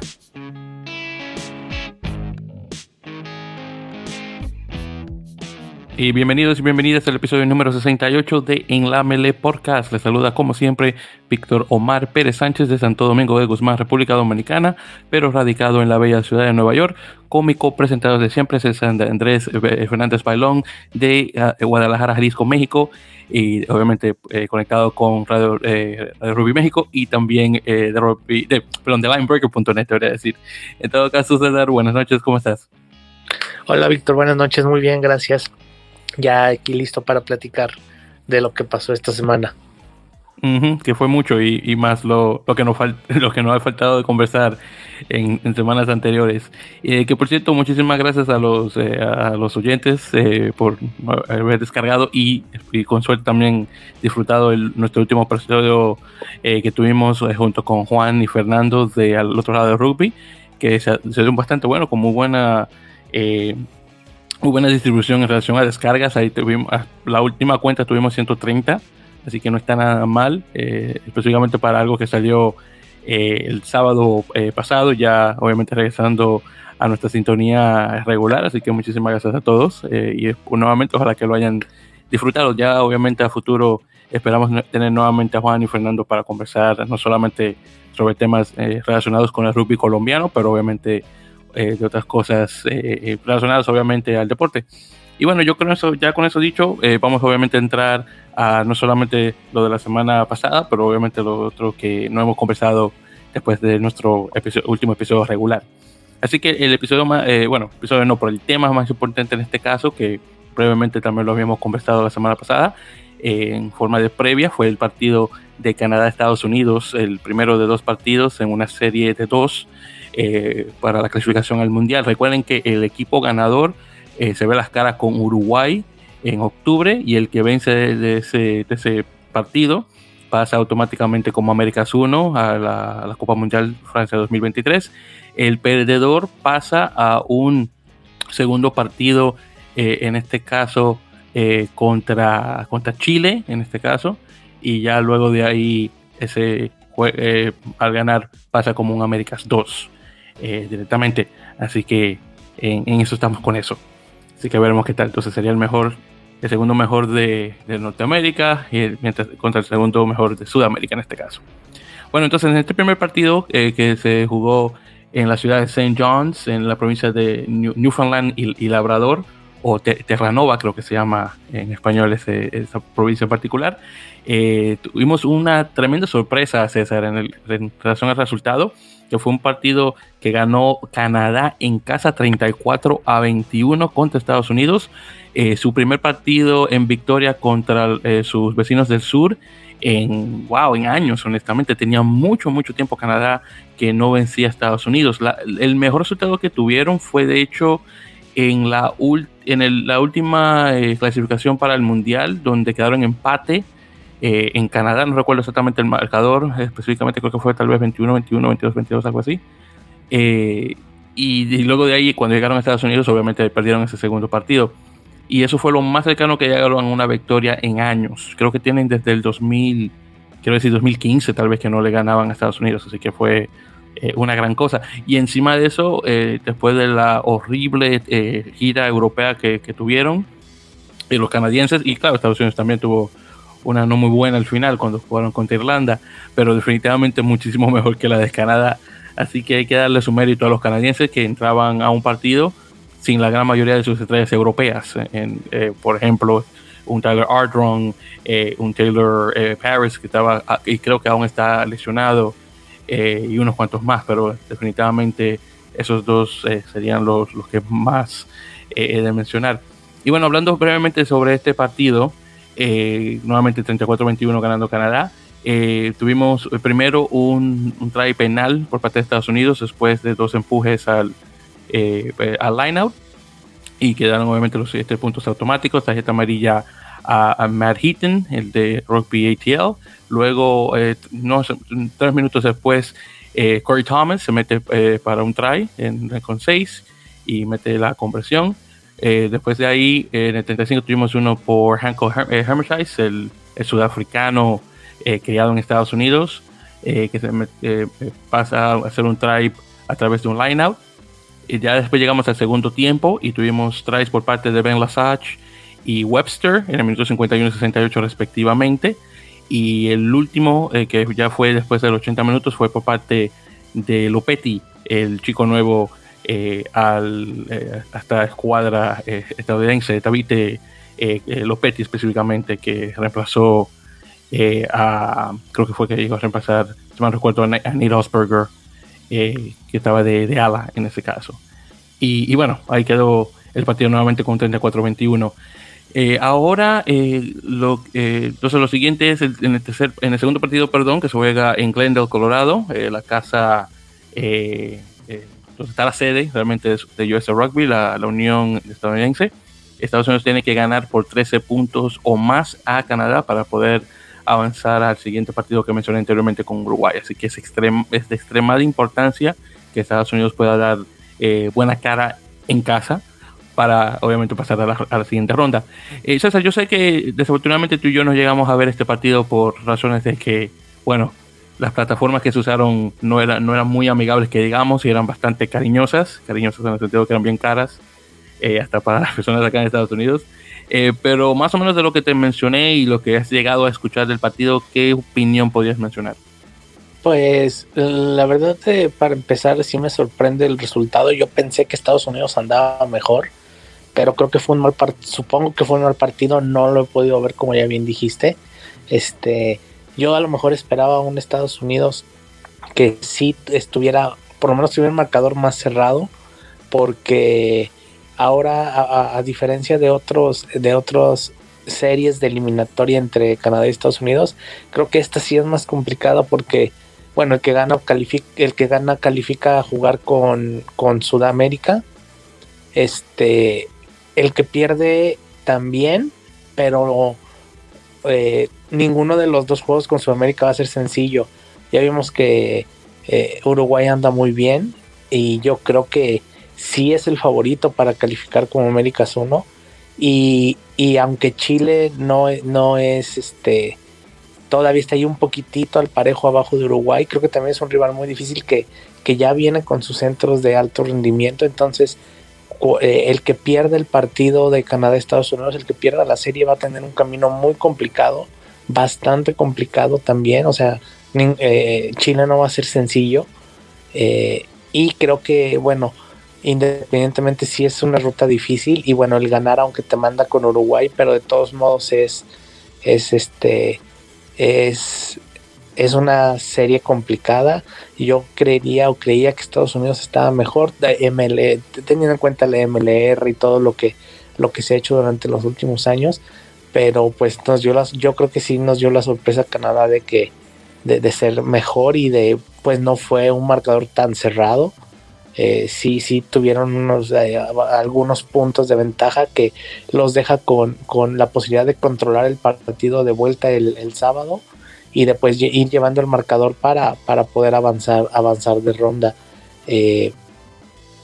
Bye. Y bienvenidos y bienvenidas al episodio número 68 de En la Mele Podcast. Les saluda como siempre Víctor Omar Pérez Sánchez de Santo Domingo de Guzmán, República Dominicana, pero radicado en la bella ciudad de Nueva York. Cómico presentado de siempre es Andrés eh, Fernández Bailón de eh, Guadalajara, Jalisco, México. Y obviamente eh, conectado con Radio, Ruby México y también de, Ruby, de, perdón, de Linebreaker.net, debería decir. En todo caso, César, buenas noches, ¿cómo estás? Hola Víctor, buenas noches, muy bien, gracias ya aquí listo para platicar de lo que pasó esta semana. que fue mucho y, más lo, lo, que nos lo que nos ha faltado de conversar en, semanas anteriores. Eh, que por cierto, muchísimas gracias a los, eh, a los oyentes eh, por haber descargado y, con suerte también disfrutado el, nuestro último episodio que tuvimos junto con Juan y Fernando de al otro lado de rugby, que se, se dio bastante bueno, con muy buena muy buena distribución en relación a descargas. Ahí tuvimos, ah, la última cuenta tuvimos 130, así que no está nada mal, eh, específicamente para algo que salió eh, el sábado eh, pasado, ya obviamente regresando a nuestra sintonía regular. Así que muchísimas gracias a todos y nuevamente ojalá que lo hayan disfrutado. Ya obviamente a futuro esperamos tener nuevamente a Juan y Fernando para conversar no solamente sobre temas relacionados con el rugby colombiano, pero obviamente eh, de otras cosas eh, eh, relacionadas obviamente al deporte. Y bueno, yo con eso, ya con eso dicho, vamos obviamente a entrar a no solamente lo de la semana pasada, pero obviamente lo otro que no hemos conversado después de nuestro último episodio regular. Así que el episodio más, bueno, episodio no, por el tema más importante en este caso, que brevemente también lo habíamos conversado la semana pasada, en forma de previa, fue el partido de Canadá-Estados Unidos, el primero de dos partidos en una serie de dos eh, para la clasificación al Mundial. Recuerden que el equipo ganador eh, se ve las caras con Uruguay en octubre y el que vence de ese, partido pasa automáticamente como Américas 1 a la, Copa Mundial Francia 2023. El perdedor pasa a un segundo partido, eh, en este caso contra, contra Chile, en este caso, y ya luego de ahí ese al ganar pasa como un Américas 2. Eh, directamente. Así que en, eso estamos con eso. Así que veremos qué tal. Entonces sería el mejor, el segundo mejor de, Norteamérica y mientras, contra el segundo mejor de Sudamérica en este caso. Bueno, entonces en este primer partido eh, que se jugó en la ciudad de St. John's, en la provincia de Newfoundland y, Labrador, o Terranova creo que se llama en español esa provincia en particular, eh, tuvimos una tremenda sorpresa, César, en, el, en relación al resultado que fue un partido que ganó Canadá en casa 34 a 21 contra Estados Unidos. Eh, su primer partido en victoria contra eh, sus vecinos del sur en, wow, en años, honestamente. Tenía mucho, mucho tiempo Canadá que no vencía a Estados Unidos. el mejor resultado que tuvieron fue, de hecho, en la, en la última eh, clasificación para el Mundial, donde quedaron empate eh, en Canadá, no recuerdo exactamente el marcador, específicamente creo que fue tal vez 21, 21, 22, 22, algo así. Eh, y, luego de ahí, cuando llegaron a Estados Unidos, obviamente perdieron ese segundo partido. Y eso fue lo más cercano que llegaron a una victoria en años. Creo que tienen desde el 2000, quiero decir 2015, tal vez que no le ganaban a Estados Unidos. Así que fue eh, una gran cosa. Y encima de eso, después de la horrible gira europea que, que tuvieron, los canadienses, y claro, Estados Unidos también tuvo una no muy buena al final cuando jugaron contra Irlanda, pero definitivamente muchísimo mejor que la de Canadá. Así que hay que darle su mérito a los canadienses que entraban a un partido sin la gran mayoría de sus estrellas europeas. En, eh, por ejemplo, un Tyler Ardron, eh, un Taylor eh, Paris que estaba ah, y creo que aún está lesionado y unos cuantos más, pero definitivamente esos dos serían los, los, que más he de mencionar. Y bueno, hablando brevemente sobre este partido, eh, nuevamente 34-21 ganando Canadá. Eh, tuvimos eh, primero un, try penal por parte de Estados Unidos después de dos empujes al, al line-out y quedaron obviamente los siete puntos automáticos, tarjeta amarilla a, Matt Heaton, el de Rugby ATL. Luego, no, tres minutos después, Corey Thomas se mete para un try en, con seis y mete la conversión. Eh, después de ahí, en el 35 tuvimos uno por Hanko eh, Hermesize, el, sudafricano eh, criado en Estados Unidos, que se pasa a hacer un try a través de un line-out. Y ya después llegamos al segundo tiempo y tuvimos tries por parte de Ben Lasage y Webster en el minuto 51 y 68 respectivamente. Y el último, eh, que ya fue después de los 80 minutos, fue por parte de Lopetti, el chico nuevo eh, al, eh, esta escuadra estadounidense, David Lopetti específicamente, que reemplazó a, creo que fue que llegó a reemplazar, si me recuerdo, a Nate Osberger, que estaba de, de, ala en ese caso. Y, y, bueno, ahí quedó el partido nuevamente con 34-21. Eh, ahora, eh, lo, eh, entonces lo siguiente es en, el tercer, en el segundo partido, perdón, que se juega en Glendale, Colorado, la casa, donde está la sede realmente de US Rugby, la, la, Unión Estadounidense. Estados Unidos tiene que ganar por 13 puntos o más a Canadá para poder avanzar al siguiente partido que mencioné anteriormente con Uruguay. Así que es, extrem, es de extremada importancia que Estados Unidos pueda dar buena cara en casa para obviamente pasar a la, siguiente ronda. Eh, César, yo sé que desafortunadamente tú y yo no llegamos a ver este partido por razones de que, bueno, las plataformas que se usaron no eran, no eran muy amigables, que digamos, y eran bastante cariñosas, cariñosas en el sentido que eran bien caras, eh, hasta para las personas acá en Estados Unidos. Eh, pero más o menos de lo que te mencioné y lo que has llegado a escuchar del partido, ¿qué opinión podrías mencionar? Pues la verdad, para empezar, sí me sorprende el resultado. Yo pensé que Estados Unidos andaba mejor pero creo que fue un mal partido, supongo que fue un mal partido, no lo he podido ver como ya bien dijiste. Este, yo a lo mejor esperaba un Estados Unidos que sí estuviera, por lo menos tuviera un marcador más cerrado, porque ahora a, diferencia de otros de otras series de eliminatoria entre Canadá y Estados Unidos, creo que esta sí es más complicada porque bueno, el que gana califica, el que gana califica a jugar con, con Sudamérica. Este, el que pierde también, pero eh, ninguno de los dos juegos con Sudamérica va a ser sencillo. Ya vimos que eh, Uruguay anda muy bien y yo creo que sí es el favorito para calificar como Américas 1. Y, y, aunque Chile no, no es este todavía está ahí un poquitito al parejo abajo de Uruguay, creo que también es un rival muy difícil que, que ya viene con sus centros de alto rendimiento. Entonces, eh, el que pierde el partido de Canadá-Estados Unidos, el que pierda la serie va a tener un camino muy complicado, bastante complicado también, o sea, eh, Chile no va a ser sencillo. Eh, y creo que, bueno, independientemente si es una ruta difícil y bueno, el ganar aunque te manda con Uruguay, pero de todos modos es, es este, es es una serie complicada. Yo creería o creía que Estados Unidos estaba mejor, teniendo en cuenta la MLR y todo lo que, lo que se ha hecho durante los últimos años. Pero pues nos dio las, yo creo que sí nos dio la sorpresa Canadá de que de, ser mejor y de pues no fue un marcador tan cerrado. Eh, sí, sí tuvieron unos, eh, algunos puntos de ventaja que los deja con, con, la posibilidad de controlar el partido de vuelta el, el sábado y después ir llevando el marcador para, para poder avanzar, avanzar de ronda. Eh,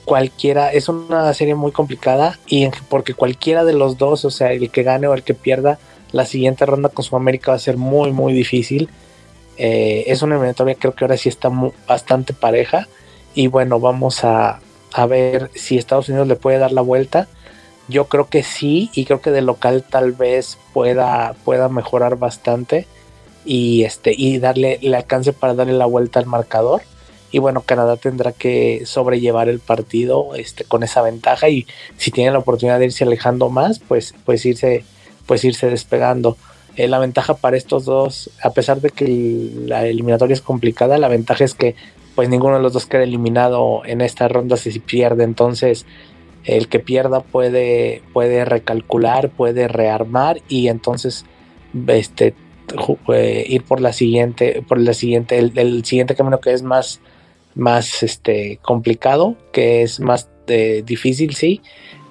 cualquiera, es una serie muy complicada y porque cualquiera de los dos, o sea, el que gane o el que pierda, la siguiente ronda con Sudamérica va a ser muy, muy difícil. Eh, es una eliminatoria, creo que ahora sí está bastante pareja. Y bueno, vamos a, a ver si Estados Unidos le puede dar la vuelta. Yo creo que sí, y creo que de local tal vez pueda, pueda mejorar bastante y este y darle el alcance para darle la vuelta al marcador y bueno Canadá tendrá que sobrellevar el partido este con esa ventaja y si tiene la oportunidad de irse alejando más pues pues irse pues irse despegando. Eh, la ventaja para estos dos a pesar de que la eliminatoria es complicada la ventaja es que pues ninguno de los dos queda eliminado en esta ronda. Si pierde entonces el que pierda puede puede recalcular puede rearmar y entonces este eh, ir por la siguiente, por la siguiente, el, siguiente camino que es más, más este, complicado, que es más eh, difícil, sí,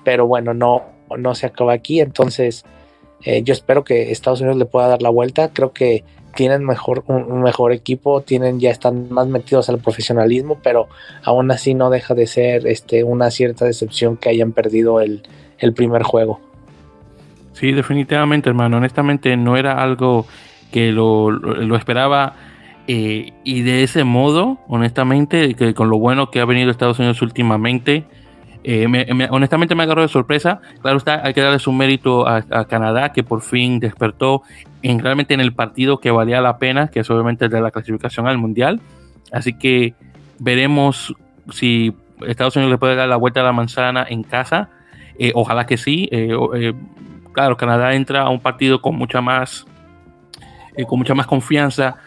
pero bueno, no, no se acaba aquí, entonces eh, yo espero que Estados Unidos le pueda dar la vuelta, creo que tienen mejor, un, mejor equipo, tienen, ya están más metidos al profesionalismo, pero aún así no deja de ser este, una cierta decepción que hayan perdido el, el primer juego. Sí, definitivamente, hermano. Honestamente, no era algo que lo, esperaba y de ese modo, honestamente, que con lo bueno que ha venido Estados Unidos últimamente, honestamente me agarró de sorpresa. Claro hay que darle su mérito a, Canadá, que por fin despertó en, realmente en el partido que valía la pena, que es obviamente de la clasificación al Mundial. Así que veremos si Estados Unidos le puede dar la vuelta a la manzana en casa. Eh, ojalá que sí. Eh, eh, claro, Canadá entra a un partido con mucha más, con mucha más confianza.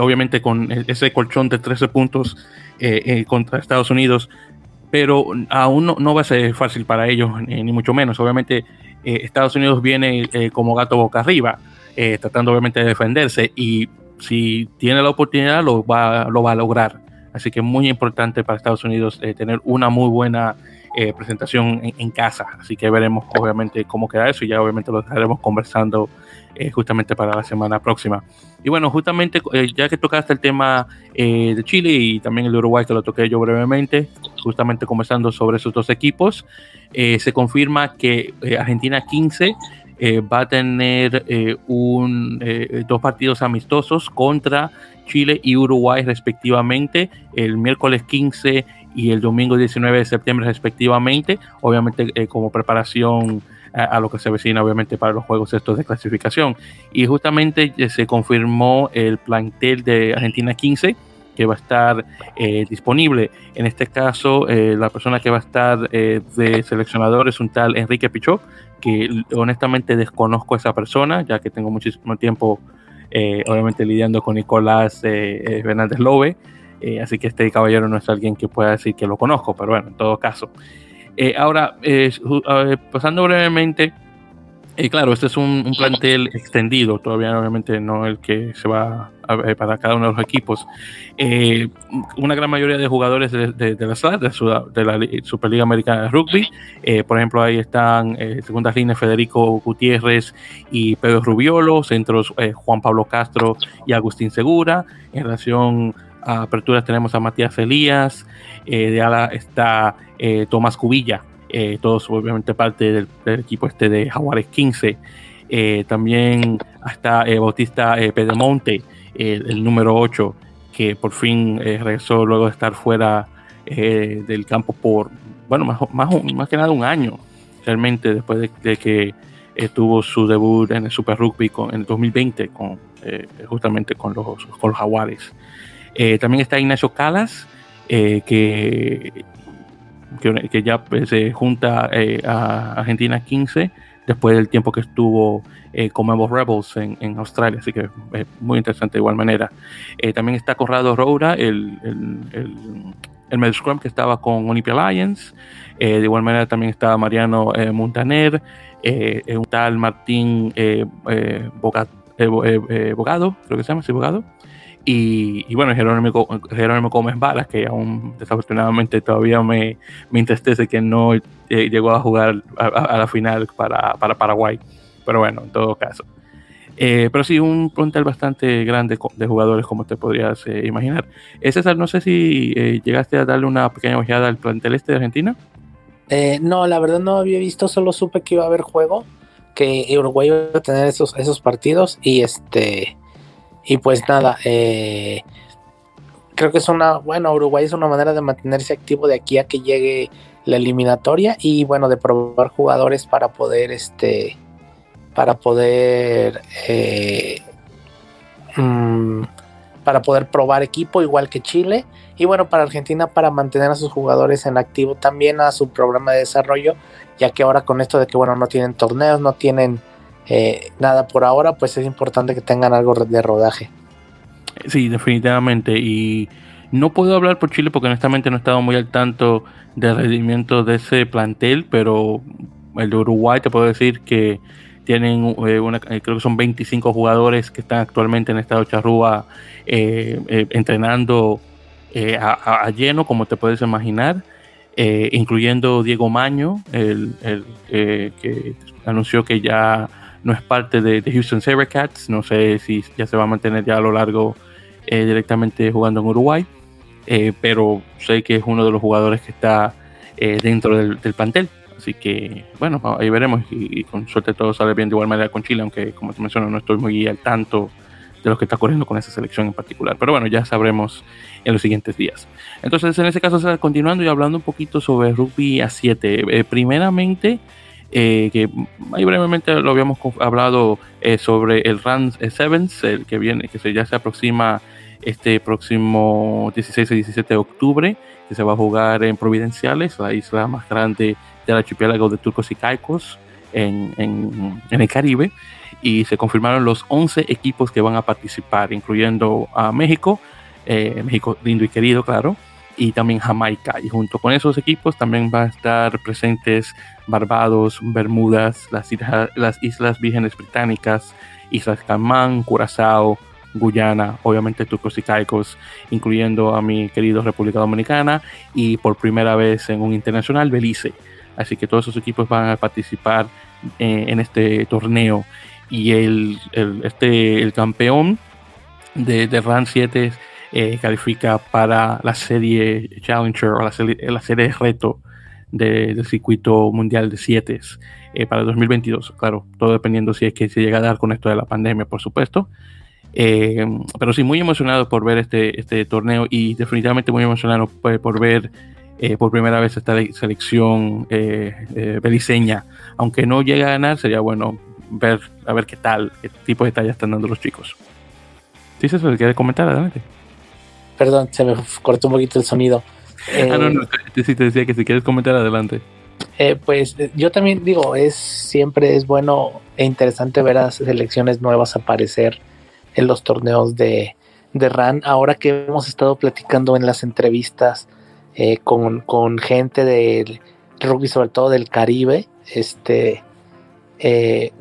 Obviamente con e-, ese colchón de 13 puntos contra Estados Unidos. Pero aún no, va a ser fácil para ellos, ni mucho menos. Obviamente Estados Unidos viene como gato boca arriba, tratando obviamente de defenderse. Y si tiene la oportunidad, lo va, lo va a lograr. Así que muy importante para Estados Unidos eh, tener una muy buena eh, presentación en, casa. Así que veremos obviamente cómo queda eso y ya obviamente lo estaremos conversando eh, justamente para la semana próxima. Y bueno, justamente ya que tocaste el tema de Chile y también el de Uruguay que lo toqué yo brevemente, justamente conversando sobre esos dos equipos, se confirma que Argentina 15 va a tener un, dos partidos amistosos contra Chile y Uruguay respectivamente, el miércoles 15 y el domingo 19 de septiembre respectivamente, obviamente eh, como preparación a, lo que se avecina obviamente para los juegos estos de clasificación. Y justamente eh, se confirmó el plantel de Argentina 15 que va a estar eh, disponible. En este caso, la persona que va a estar de seleccionador es un tal Enrique Pichot, que honestamente desconozco a esa persona, ya que tengo muchísimo tiempo eh, obviamente lidiando con Nicolás eh, Fernández Lobe, eh, así que este caballero no es alguien que pueda decir que lo conozco, pero bueno, en todo caso. Ahora, pasando brevemente y claro, este es un, plantel extendido, todavía obviamente no el que se va a, ver para cada uno de los equipos. Eh, una gran mayoría de jugadores de, de, la SLAR, de, la Superliga Americana de Rugby, eh, por ejemplo ahí están eh, segundas líneas Federico Gutiérrez y Pedro Rubiolo, centros Juan Pablo Castro y Agustín Segura. En relación a aperturas tenemos a Matías Elías, de ala está Tomás Cubilla eh, todos obviamente parte del, equipo este de Jaguares 15. Eh, también eh, Bautista Pedemonte, el número 8, que por fin regresó luego de estar fuera del campo por, bueno, más, más, que nada un año, realmente después de, que tuvo su debut en el Super Rugby en el 2020, con, justamente con con los Jaguares. también está Ignacio Calas, que que, ya pues, se junta eh, a Argentina 15 después del tiempo que estuvo eh, con Evo Rebels en, Australia, así que es muy interesante de igual manera. Eh, también está Corrado Roura, el, el, el, scrum que estaba con Olympia Lions. de igual manera también está Mariano Montaner, un tal Martín Bogado, creo que se llama, ¿sí, Bogado? Y, bueno, Jerónimo, Jerónimo Gómez Balas, que aún desafortunadamente todavía me, me entristece que no eh, llegó a jugar a, la final para, para, Paraguay. Pero bueno, en todo caso. Eh, pero sí, un plantel bastante grande de jugadores, como te podrías eh, imaginar. César, no sé si llegaste a darle una pequeña ojeada al plantel este de Argentina. no, la verdad no había visto, solo supe que iba a haber juego, que Uruguay iba a tener esos, esos partidos y este y pues nada, eh, creo que es una, bueno, Uruguay es una manera de mantenerse activo de aquí a que llegue la eliminatoria y bueno, de probar jugadores para poder, este, para poder, eh, mm, para poder probar equipo igual que Chile. Y bueno, para Argentina para mantener a sus jugadores en activo también a su programa de desarrollo, ya que ahora con esto de que bueno, no tienen torneos, no tienen eh, nada por ahora, pues es importante que tengan algo de rodaje. Sí, definitivamente. Y no puedo hablar por Chile porque honestamente no he estado muy al tanto del rendimiento de ese plantel, pero el de Uruguay te puedo decir que tienen eh, eh, creo que son 25 jugadores que están actualmente en estado charrúa entrenando a, lleno, como te puedes imaginar, incluyendo Diego Maño, el que anunció que ya no es parte de, Houston Sabercats, no sé si ya se va a mantener ya a lo largo eh, directamente jugando en Uruguay, eh, pero sé que es uno de los jugadores que está eh, dentro del, plantel. Así que, bueno, ahí veremos y, con suerte todo sale bien de igual manera con Chile, aunque como te menciono no estoy muy al tanto de lo que está ocurriendo con esa selección en particular. Pero bueno, ya sabremos en los siguientes días. Entonces, en ese caso, continuando y hablando un poquito sobre rugby a 7. Eh, primeramente, eh, que ahí brevemente lo habíamos hablado eh, sobre el Run Sevens, el que viene, que ya se aproxima este próximo 16 y 17 de octubre, que se va a jugar en Providenciales, la isla más grande del archipiélago de Turcos y Caicos en, en, en el Caribe. Y se confirmaron los 11 equipos que van a participar, incluyendo a México, eh, México lindo y querido, claro, y también Jamaica. Y junto con esos equipos también van a estar presentes Barbados, Bermudas, las, las Islas Vírgenes Británicas, Islas Caimán, Curazao, Guyana, obviamente Turcos y Caicos, incluyendo a mi querido República Dominicana y por primera vez en un internacional Belice. Así que todos esos equipos van a participar eh, en este torneo y el, este, el campeón de, de RAN 7 eh, califica para la serie Challenger o la serie, la serie de reto del circuito mundial de 7 eh, para 2022. Claro, todo dependiendo si es que se llega a dar con esto de la pandemia, por supuesto. Eh, pero sí, muy emocionado por ver este, este torneo y definitivamente muy emocionado por, por ver por primera vez esta selección beliceña. Aunque no llegue a ganar, sería bueno ver a ver qué tal, qué tipo de talla están dando los chicos. ¿Sí se quiere comentar? Adelante. Perdón, se me cortó un poquito el sonido. ah, no, no, sí te decía que si quieres comentar, adelante. Eh, pues eh, yo también digo, es siempre es bueno e interesante ver a selecciones nuevas aparecer en los torneos de, de RAN. Ahora que hemos estado platicando en las entrevistas eh, con, con, gente del rugby, sobre todo del Caribe, este, eh,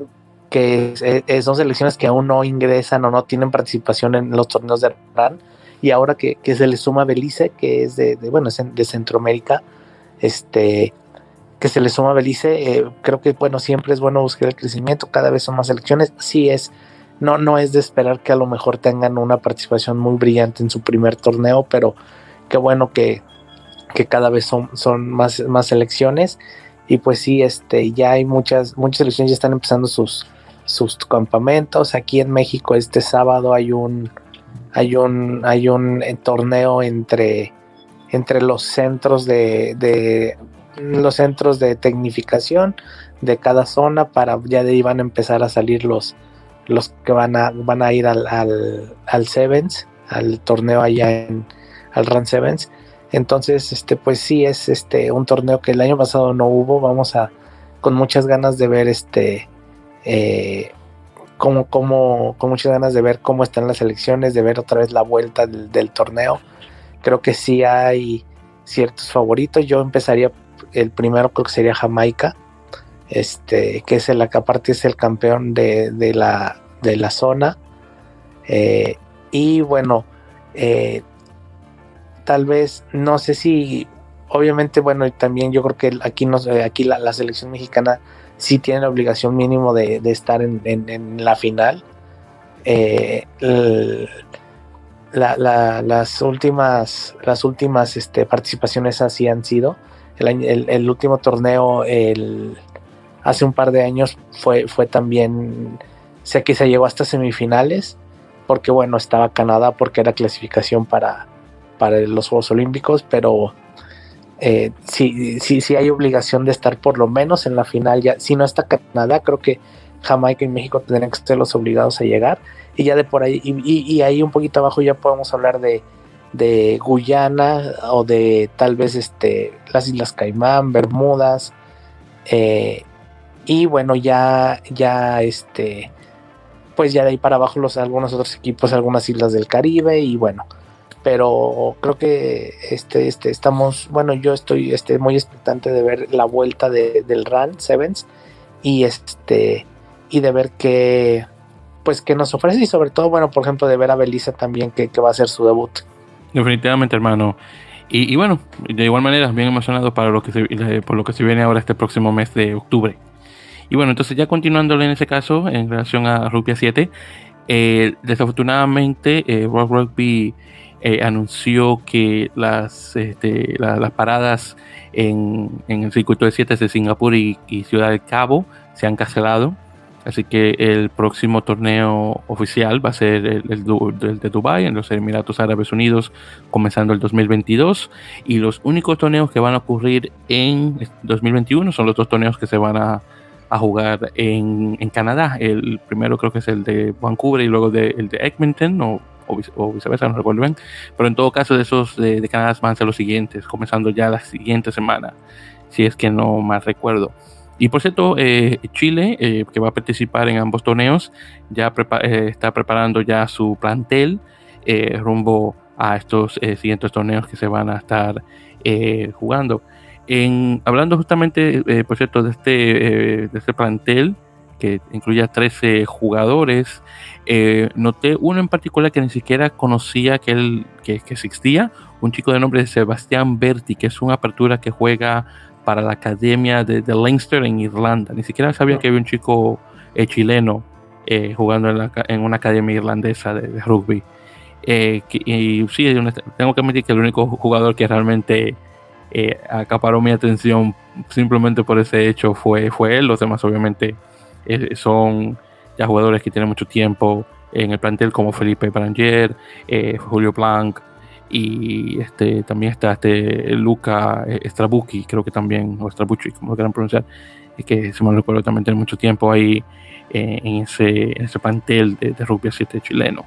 que son selecciones que aún no ingresan o no tienen participación en los torneos de RAN. Y ahora que, se le suma Belice, que es de, bueno, de Centroamérica, este, que se le suma Belice, eh, creo que bueno, siempre es bueno buscar el crecimiento, cada vez son más selecciones, sí es, no, no es de esperar que a lo mejor tengan una participación muy brillante en su primer torneo, pero qué bueno que, que cada vez son, son más, más selecciones y pues sí, este, ya hay muchas, muchas selecciones ya están empezando sus, sus campamentos. Aquí en México este sábado hay un hay un hay un eh, torneo entre entre los centros de, de los centros de tecnificación de cada zona para ya de ahí van a empezar a salir los los que van a van a ir al, al, al Sevens, al torneo allá en al Run Sevens. Entonces, este, pues sí es este un torneo que el año pasado no hubo. Vamos a con muchas ganas de ver este eh, como, como, con muchas ganas de ver cómo están las elecciones, de ver otra vez la vuelta del, torneo. Creo que sí hay ciertos favoritos. Yo empezaría, el primero creo que sería Jamaica, este, que es el aparte es el campeón de, de, la, de la zona. Eh, y bueno, eh, tal vez, no sé si, obviamente, bueno, y también yo creo que aquí, nos, aquí la selección mexicana sí tiene la obligación mínimo de, estar en, la final. Eh, las últimas, las últimas este, participaciones así han sido. El, último torneo hace un par de años fue, también, sé que se llegó hasta semifinales, porque bueno, estaba Canadá porque era clasificación para los Juegos Olímpicos, pero eh, hay obligación de estar por lo menos en la final. Ya, si no está Canadá, creo que Jamaica y México tendrían que ser los obligados a llegar. Y ya de por ahí, y, ahí un poquito abajo ya podemos hablar de, de Guyana o de tal vez este, las Islas Caimán, Bermudas. Eh, y bueno, ya, ya este, pues ya de ahí para abajo los algunos otros equipos, algunas islas del Caribe y bueno, pero creo que este, este, estamos, bueno, yo estoy este, muy expectante de ver la vuelta de, del Run Sevens y este y de ver qué pues qué nos ofrece y sobre todo, bueno, por ejemplo, de ver a Belisa también que, va a ser su debut. Definitivamente, hermano. Y, bueno, de igual manera, bien emocionado para lo que se, por lo que se viene ahora este próximo mes de octubre. Y bueno, entonces ya continuando en ese caso, en relación a Rupia 7, eh, desafortunadamente eh, Rugby eh, anunció que las, este, las paradas en, el circuito de 7 de Singapur y, Ciudad del Cabo se han cancelado. Así que el próximo torneo oficial va a ser el, de Dubai en los Emiratos Árabes Unidos, comenzando el 2022. Y los únicos torneos que van a ocurrir en 2021 son los dos torneos que se van a, jugar en, Canadá. El primero creo que es el de Vancouver y luego el de Edmonton o, viceversa, no recuerdo bien. Pero en todo caso, de esos de, de Canadá van a ser los siguientes, comenzando ya la siguiente semana, si es que no mal recuerdo. Y por cierto, eh, Chile, eh, que va a participar en ambos torneos, ya eh, está preparando ya su plantel rumbo a estos siguientes torneos que se van a estar jugando. En, hablando justamente, por cierto, de este, de este plantel, que incluye a 13 jugadores, noté uno en particular que ni siquiera conocía que, él, que, que existía, un chico de nombre Sebastián Berti, que es una apertura que juega para la academia de, Leinster en Irlanda. Ni siquiera sabía que había un chico eh, chileno eh, jugando en, una academia irlandesa de, rugby. Eh, y sí, tengo que admitir que el único jugador que realmente acaparó mi atención simplemente por ese hecho fue, fue él. Los demás, obviamente, son ya jugadores que tienen mucho tiempo en el plantel, como Felipe Branger, Julio Blanc, y este también está este Luca Strabucci, creo que también, o Strabucci, como lo quieran pronunciar, que se me recuerdo también tiene mucho tiempo ahí eh, en, ese, ese pantel de, rugby 7 chileno.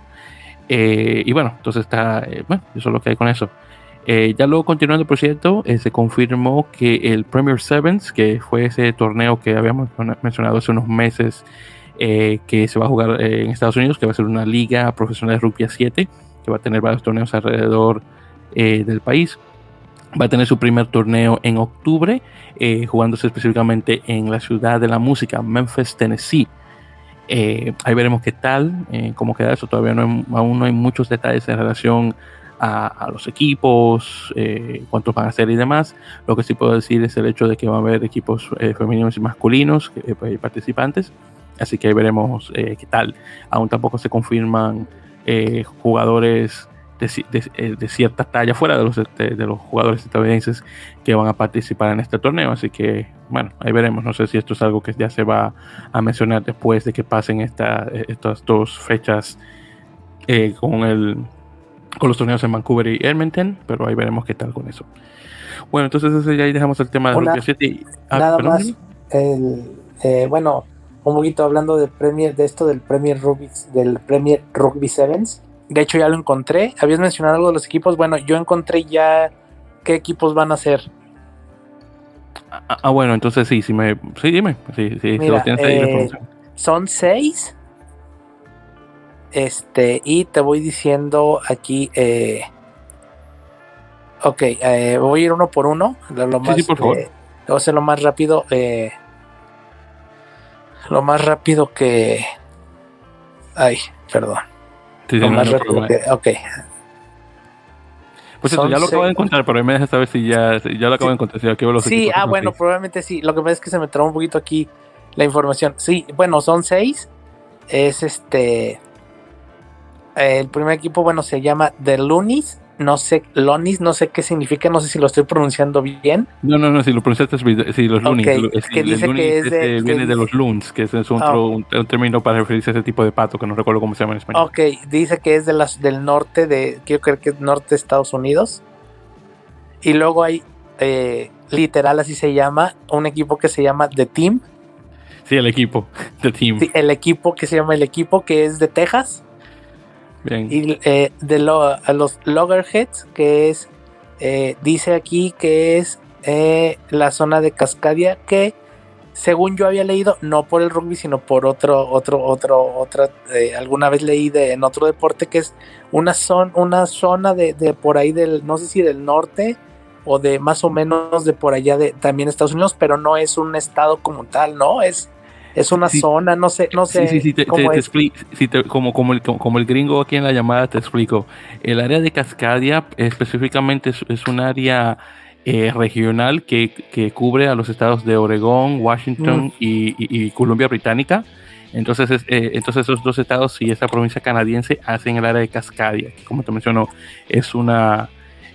Eh, y bueno, entonces está, eh, bueno, eso es lo que hay con eso. Ya luego continuando, por cierto, se confirmó que el Premier Sevens, que fue ese torneo que habíamos mencionado hace unos meses, que se va a jugar en Estados Unidos, que va a ser una liga profesional de rugby 7, que va a tener varios torneos alrededor eh, del país. Va a tener su primer torneo en octubre, eh, jugándose específicamente en la ciudad de la música, Memphis, Tennessee. Eh, ahí veremos qué tal, cómo queda eso. Todavía aún no hay muchos detalles en relación a, los equipos, cuántos van a ser y demás. Lo que sí puedo decir es el hecho de que va a haber equipos femeninos y masculinos participantes. Así que ahí veremos qué tal. Aún tampoco se confirman eh, jugadores eh, de, cierta talla fuera de los, este, de, los jugadores estadounidenses que van a participar en este torneo. Así que, bueno, ahí veremos. No sé si esto es algo que ya se va a mencionar después de que pasen esta, estas dos fechas eh, con, el, con los torneos en Vancouver y Edmonton, pero ahí veremos qué tal con eso. Bueno, entonces ya ahí dejamos el tema de Rugby 7. Ah, nada más, bueno, un poquito hablando de Premier, de esto del Premier Rugby, del Premier Rugby Sevens. De hecho, ya lo encontré. Habías mencionado algo de los equipos. Bueno, yo encontré ya qué equipos van a ser. Ah, ah bueno, entonces sí, sí me. Sí, dime. Sí, sí, lo tienes ahí eh, son seis. Este, y te voy diciendo aquí. Eh, ok, eh, voy a ir uno por uno. Lo, más, sí, por favor. Eh, voy a hacer lo más rápido. Eh, lo más rápido que. Ay, perdón. lo más rápido que. Ok. Pues eso, ya lo acabo de encontrar, pero me dejas saber si ya, ya lo acabo de encontrar. Si los sí, ah, bueno, probablemente sí. Lo que pasa es que se me trabó un poquito aquí la información. Sí, bueno, son seis. Es este. El primer equipo, bueno, se llama The Lunis no sé, Lonis, no sé qué significa, no sé si lo estoy pronunciando bien. No, no, no, si lo pronunciaste, sí, los Lunis. es que dice que es de, viene de los Loons, que es, ah, un, término para referirse a ese tipo de pato, que no recuerdo cómo se llama en español. Ok, dice que es de las, del norte de, quiero creer que es norte de Estados Unidos. Y luego hay, eh, literal así se llama, un equipo que se llama The Team. Sí, el equipo, The Team. Sí, el equipo que se llama el equipo, que es de Texas. Y eh, de a los Loggerheads, que es, eh, dice aquí que es eh, la zona de Cascadia, que según yo había leído, no por el rugby, sino por otro, otro, otro, otra, alguna vez leí de, en otro deporte, que es una, zona una zona de, de, por ahí del, no sé si del norte o de más o menos de por allá de también Estados Unidos, pero no es un estado como tal, ¿no? Es es una zona, no sé, no sé. Sí, sí, sí, cómo te, explico, como, como, el, como el gringo aquí en la llamada te explico. El área de Cascadia específicamente es, un área eh, regional que, que, cubre a los estados de Oregón, Washington mm. y, Columbia Británica. Entonces, eh, entonces esos dos estados y esa provincia canadiense hacen el área de Cascadia, que como te menciono, es una,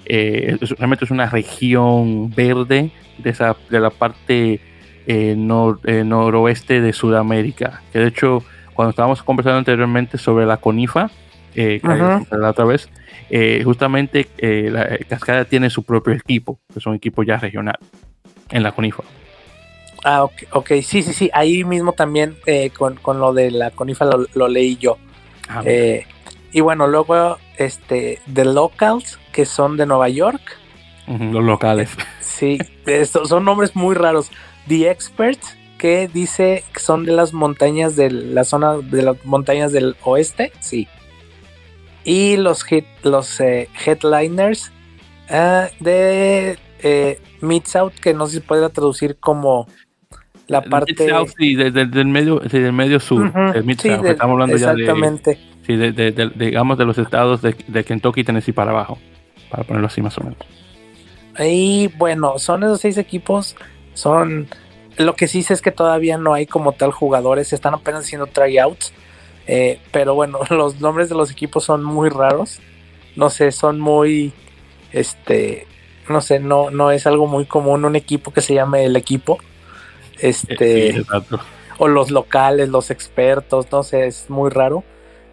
eh, realmente es una región verde de, esa, de la parte noroeste de Sudamérica. Que de hecho, cuando estábamos conversando anteriormente sobre la CONIFA, la otra vez, justamente la Cascada tiene su propio equipo, que es un equipo ya regional en la CONIFA. Ah, ok, okay. sí, sí, sí, ahí mismo también con, con, lo de la CONIFA lo, leí yo. Ah, y bueno, luego este The Locals, que son de Nueva York. los locales. Sí, estos son nombres muy raros. The Experts, que dice que son de las montañas de la zona de las montañas del oeste, sí. Y los hit, los eh, headliners ah, de eh, Mid South, que no se puede traducir como la parte. Sí, desde el medio, del medio sur. Mid South, estamos hablando ya de Sí, de, digamos de los estados de, Kentucky Tennessee para abajo, para ponerlo así más o menos. Y bueno, son esos seis equipos, son... Lo que sí sé es que todavía no hay como tal jugadores, están apenas haciendo tryouts, eh, pero bueno, los nombres de los equipos son muy raros, no sé, son muy, este, no sé, no, no es algo muy común un equipo que se llame el equipo, este, o los locales, los expertos, no sé, es muy raro.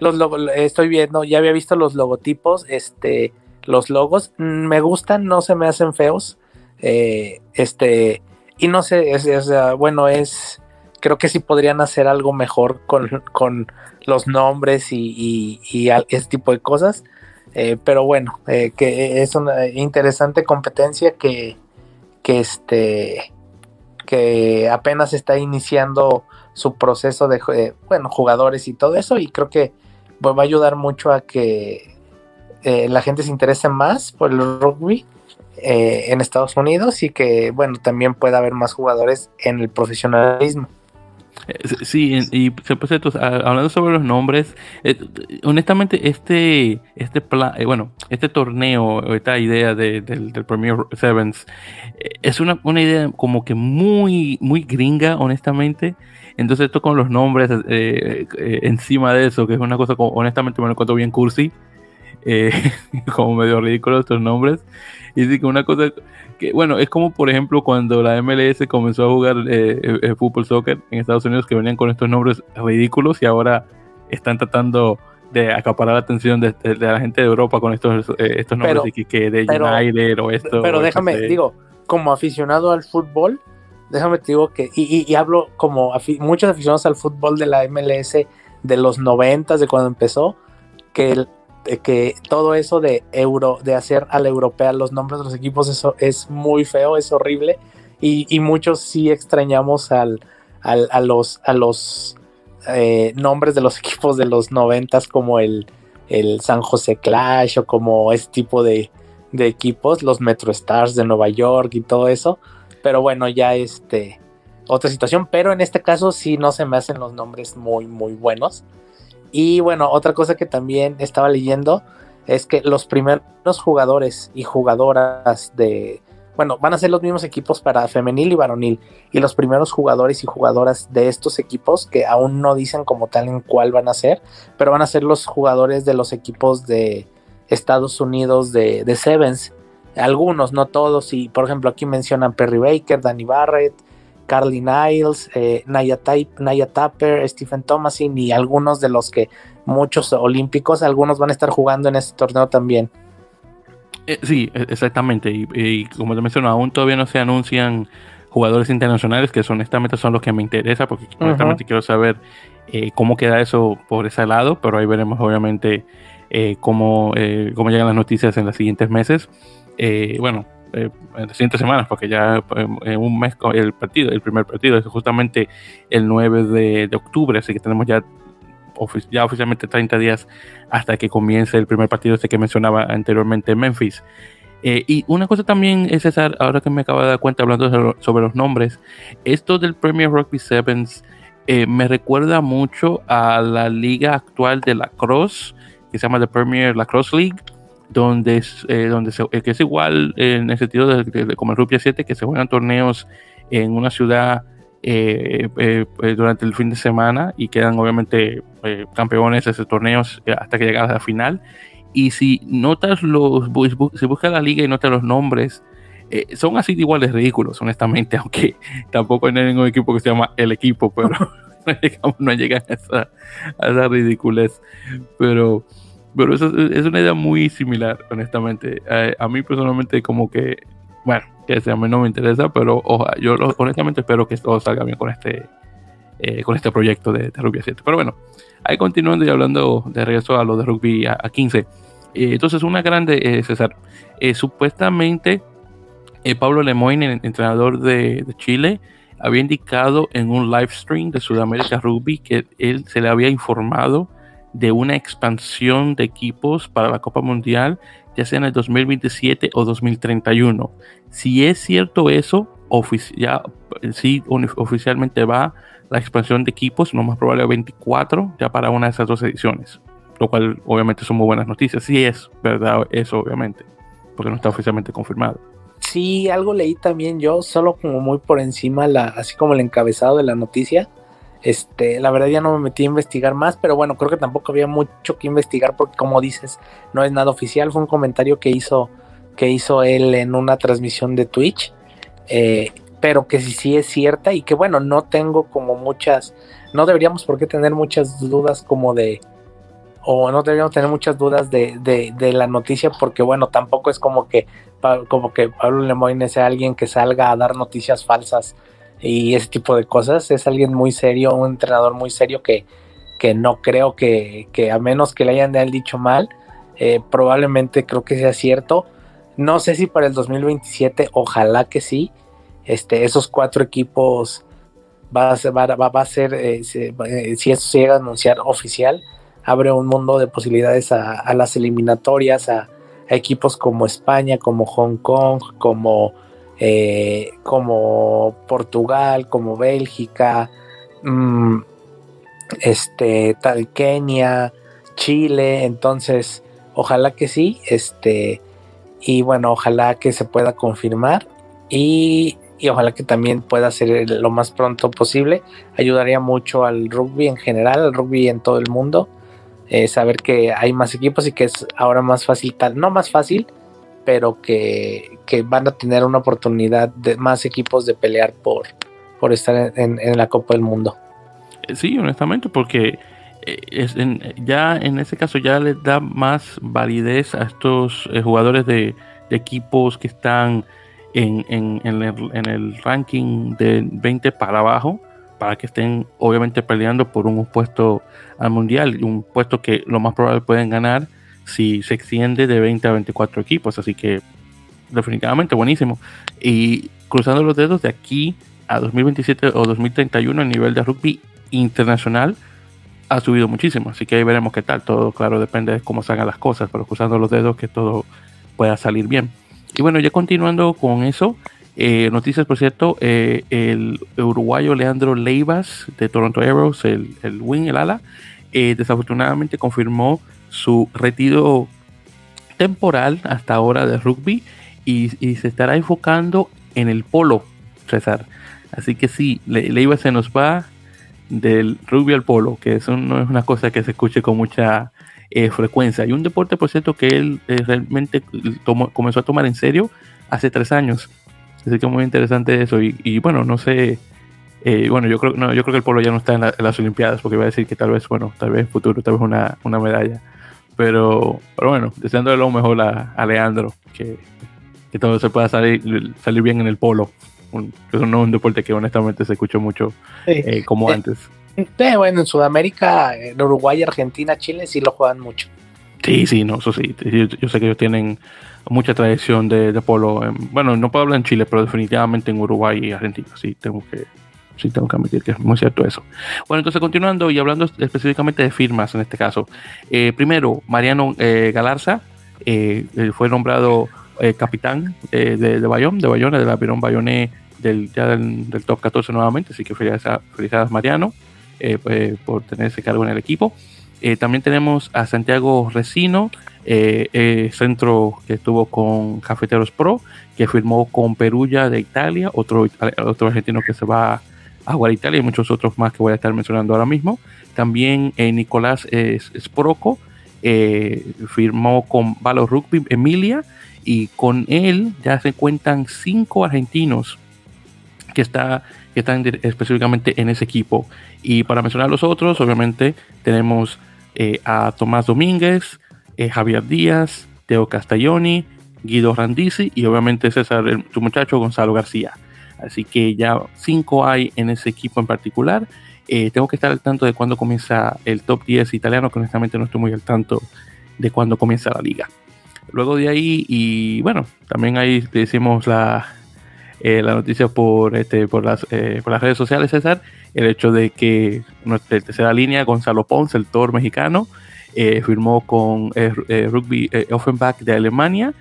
Los estoy viendo, ya había visto los logotipos, este, los logos, mm, me gustan, no se me hacen feos, eh, este, y no sé, es, bueno, es, creo que sí podrían hacer algo mejor con, los nombres y, y, ese tipo de cosas, eh, pero bueno, eh, que es una interesante competencia que, que este, que apenas está iniciando su proceso de, bueno, jugadores y todo eso, y creo que va a ayudar mucho a que eh, la gente se interese más por el rugby eh, en Estados Unidos y que, bueno, también pueda haber más jugadores en el profesionalismo. Eh, sí, y hablando sobre los nombres, honestamente este este plan, bueno, este torneo, esta idea del, Premier Sevens es una, una, idea como que muy muy gringa, honestamente. Entonces esto con los nombres eh, eh, encima de eso, que es una cosa como, honestamente me lo encuentro bien cursi, eh, como medio ridículo estos nombres. Y sí que una cosa que, bueno, es como por ejemplo cuando la MLS comenzó a jugar el fútbol soccer en Estados Unidos que venían con estos nombres ridículos y ahora están tratando de acaparar la atención de, la gente de Europa con estos, estos nombres que, de United o esto. Pero déjame, digo, como aficionado al fútbol, déjame te digo que, y, hablo como muchos aficionados al fútbol de la MLS de los noventas, de cuando empezó, que, que todo eso de euro, de hacer a la europea los nombres de los equipos, eso es muy feo, es horrible, y, muchos sí extrañamos al, a los, a los eh, nombres de los equipos de los noventas como el, el San José Clash o como ese tipo de, de equipos, los Metro Stars de Nueva York y todo eso. Pero bueno, ya este, otra situación, pero en este caso sí no se me hacen los nombres muy, muy buenos. Y bueno, otra cosa que también estaba leyendo es que los primeros jugadores y jugadoras de, bueno, van a ser los mismos equipos para femenil y varonil. Y los primeros jugadores y jugadoras de estos equipos, que aún no dicen como tal en cuál van a ser, pero van a ser los jugadores de los equipos de Estados Unidos de, Sevens algunos, no todos, y por ejemplo aquí mencionan Perry Baker, Danny Barrett, Carly Niles, eh, Naya, Naya, Tapper, Stephen Thomasin y algunos de los que muchos olímpicos, algunos van a estar jugando en este torneo también. Eh, sí, e-, exactamente, y, como te menciono, aún todavía no se anuncian jugadores internacionales, que honestamente son los que me interesa, porque honestamente quiero saber eh, cómo queda eso por ese lado, pero ahí veremos obviamente cómo, cómo llegan las noticias en los siguientes meses. Eh, bueno, eh, en las siguientes semanas, porque ya en un mes el partido, el primer partido es justamente el 9 de, octubre, así que tenemos ya, ya oficialmente 30 días hasta que comience el primer partido este que mencionaba anteriormente en Memphis. Eh, y una cosa también, César, ahora que me acabo de dar cuenta hablando sobre, los nombres, esto del Premier Rugby Sevens me recuerda mucho a la liga actual de la Cross, que se llama The Premier Lacrosse League, donde es, eh, donde eh, que es igual en el sentido de, como el Rupia 7, que se juegan torneos en una ciudad eh, durante el fin de semana y quedan obviamente campeones de esos torneos hasta que llegas a la final. Y si notas los, si buscas la liga y notas los nombres, Eh, son así de iguales ridículos, honestamente, aunque tampoco hay ningún equipo que se llama el equipo, pero no llegan a esa, a esa ridiculez. Pero, pero eso es una idea muy similar, honestamente. a mí personalmente como que, bueno, que a mí no me interesa, pero yo honestamente espero que todo salga bien con este, eh, con este proyecto de, Rugby a 7. Pero bueno, ahí continuando y hablando de regreso a lo de Rugby a, 15. Eh, entonces, una grande, eh, César. supuestamente, Pablo Lemoyne, entrenador de, Chile, había indicado en un live stream de Sudamérica Rugby que él se le había informado de una expansión de equipos para la Copa Mundial, ya sea en el 2027 o 2031. Si es cierto eso, ya, sí, oficialmente va la expansión de equipos, lo más probable 24, ya para una de esas dos ediciones. Lo cual obviamente son muy buenas noticias. Sí es verdad eso, obviamente, porque no está oficialmente confirmado. Sí, algo leí también yo, solo como muy por encima, la, así como el encabezado de la noticia. Este, la verdad ya no me metí a investigar más, pero bueno, creo que tampoco había mucho que investigar porque como dices, no es nada oficial, fue un comentario que hizo, que hizo él en una transmisión de Twitch. Eh, pero que sí, sí es cierta y que bueno, no tengo como muchas, no deberíamos por qué tener muchas dudas como de, o no deberíamos tener muchas dudas de, de, la noticia porque bueno, tampoco es como que, como que Pablo Lemoyne sea alguien que salga a dar noticias falsas y ese tipo de cosas, es alguien muy serio, un entrenador muy serio que, que no creo que, que a menos que le hayan dicho mal, eh, probablemente creo que sea cierto. No sé si para el 2027, ojalá que sí, este, esos cuatro equipos va a ser, va, a ser eh, eh, si eso se llega a anunciar oficial, abre un mundo de posibilidades a, las eliminatorias, a, equipos como España, como Hong Kong, como, eh, como Portugal, como Bélgica, mm, este, tal Kenia, Chile, entonces ojalá que sí, este, y bueno, ojalá que se pueda confirmar y y ojalá que también pueda ser lo más pronto posible. Ayudaría mucho al rugby en general, al rugby en todo el mundo. Eh, saber que hay más equipos y que es ahora más fácil, tal, no más fácil, pero que, van a tener una oportunidad de más equipos de pelear por, por estar en, la Copa del Mundo. Eh, sí, honestamente, porque eh, es ya en ese caso ya les da más validez a estos jugadores de, equipos que están en, el, ranking de 20 para abajo para que estén obviamente peleando por un puesto al mundial, un puesto que lo más probable pueden ganar si se extiende de 20 a 24 equipos, así que definitivamente buenísimo. Y cruzando los dedos de aquí a 2027 o 2031 el nivel de rugby internacional ha subido muchísimo, así que ahí veremos qué tal, todo claro depende de cómo salgan las cosas, pero cruzando los dedos que todo pueda salir bien. Y bueno, ya continuando con eso, eh, noticias, por cierto, eh, el uruguayo Leandro Leivas de Toronto Arrows, el, el wing, el ala, eh, desafortunadamente confirmó su retiro temporal hasta ahora de rugby y, se estará enfocando en el polo, César. Así que sí, Leivas se nos va del rugby al polo, que eso no es una cosa que se escuche con mucha eh, frecuencia. Y un deporte, por cierto, que él eh, realmente comenzó a tomar en serio hace tres años. Así que muy interesante eso. Y, bueno, no sé. Eh, bueno, yo creo, no, yo creo que el polo ya no está en, las Olimpiadas, porque iba a decir que tal vez, bueno, tal vez futuro, tal vez una, una medalla. Pero, pero bueno, deseándole lo mejor a, Leandro, que, que, todo se pueda salir, salir bien en el polo. Un, es un, un deporte que honestamente se escuchó mucho como antes. Eh, bueno, en Sudamérica, en Uruguay, Argentina, Chile sí lo juegan mucho. Sí, sí, no, eso sí. Yo, sé que ellos tienen mucha tradición de, polo. bueno, no puedo hablar en Chile, pero definitivamente en Uruguay y Argentina. Sí, tengo que, sí, tengo que admitir que es muy cierto eso. Bueno, entonces continuando y hablando específicamente de firmas en este caso. Eh, primero, Mariano eh, Galarza fue nombrado capitán de, de Bayón, de Bayona, de la Pirón Bayoné del, ya del, del, top 14 nuevamente. Así que felicidades, Mariano. Eh, pues, por tener ese cargo en el equipo. Eh, también tenemos a Santiago Resino, eh, centro que estuvo con Cafeteros Pro, que firmó con Perugia de Italia, otro, otro argentino que se va a jugar a Italia y muchos otros más que voy a estar mencionando ahora mismo. También Nicolás Sproco firmó con Valor Rugby Emilia y con él ya se cuentan cinco argentinos que, está, que están específicamente en ese equipo. Y para mencionar los otros, obviamente tenemos eh, a Tomás Domínguez, eh, Javier Díaz, Teo Castaglioni, Guido Randisi y obviamente César, tu muchacho Gonzalo García. Así que ya cinco hay en ese equipo en particular. Eh, tengo que estar al tanto de cuándo comienza el top 10 italiano, que honestamente no estoy muy al tanto de cuándo comienza la liga. Luego de ahí, y bueno, también ahí decimos la, eh, la noticia por, este, por, las, eh, por las redes sociales, César, el hecho de que nuestra tercera línea, Gonzalo Ponce, el Thor mexicano, firmó con Rugby Offenbach de Alemania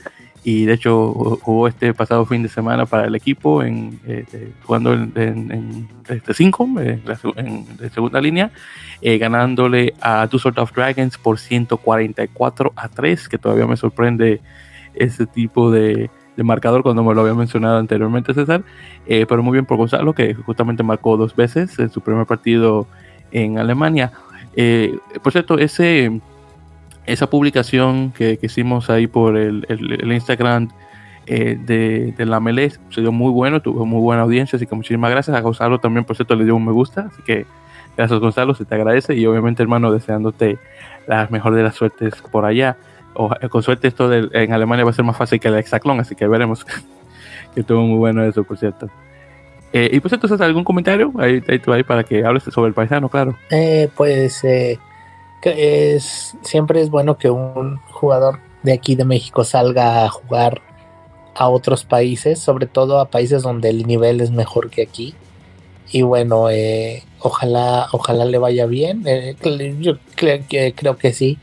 y de hecho jugó este pasado fin de semana para el equipo en, este, jugando en, en, este 5 en, de segunda línea eh, ganándole a Dusseldorf Dragons por 144 a 3 que todavía me sorprende ese tipo de, de marcador cuando me lo había mencionado anteriormente César. Eh, pero muy bien por Gonzalo que justamente marcó dos veces en su primer partido en Alemania. Eh, por cierto ese esa publicación que, hicimos ahí por el, Instagram eh, de, la Melé se dio muy bueno, tuvo muy buena audiencia, así que muchísimas gracias. A Gonzalo también, por cierto, le dio un me gusta, así que gracias Gonzalo, se te agradece y obviamente hermano deseándote la mejor de las suertes por allá. O, eh, con suerte esto en Alemania va a ser más fácil que el hexaclón, así que veremos que estuvo muy bueno eso, por cierto. Eh, y pues entonces, ¿algún comentario ahí, ahí, ahí, para que hables sobre el paisano, claro? pues es, siempre es bueno que un jugador de aquí de México salga a jugar a otros países, sobre todo a países donde el nivel es mejor que aquí. Y bueno, eh, ojalá, ojalá le vaya bien. Eh, yo creo que, sí.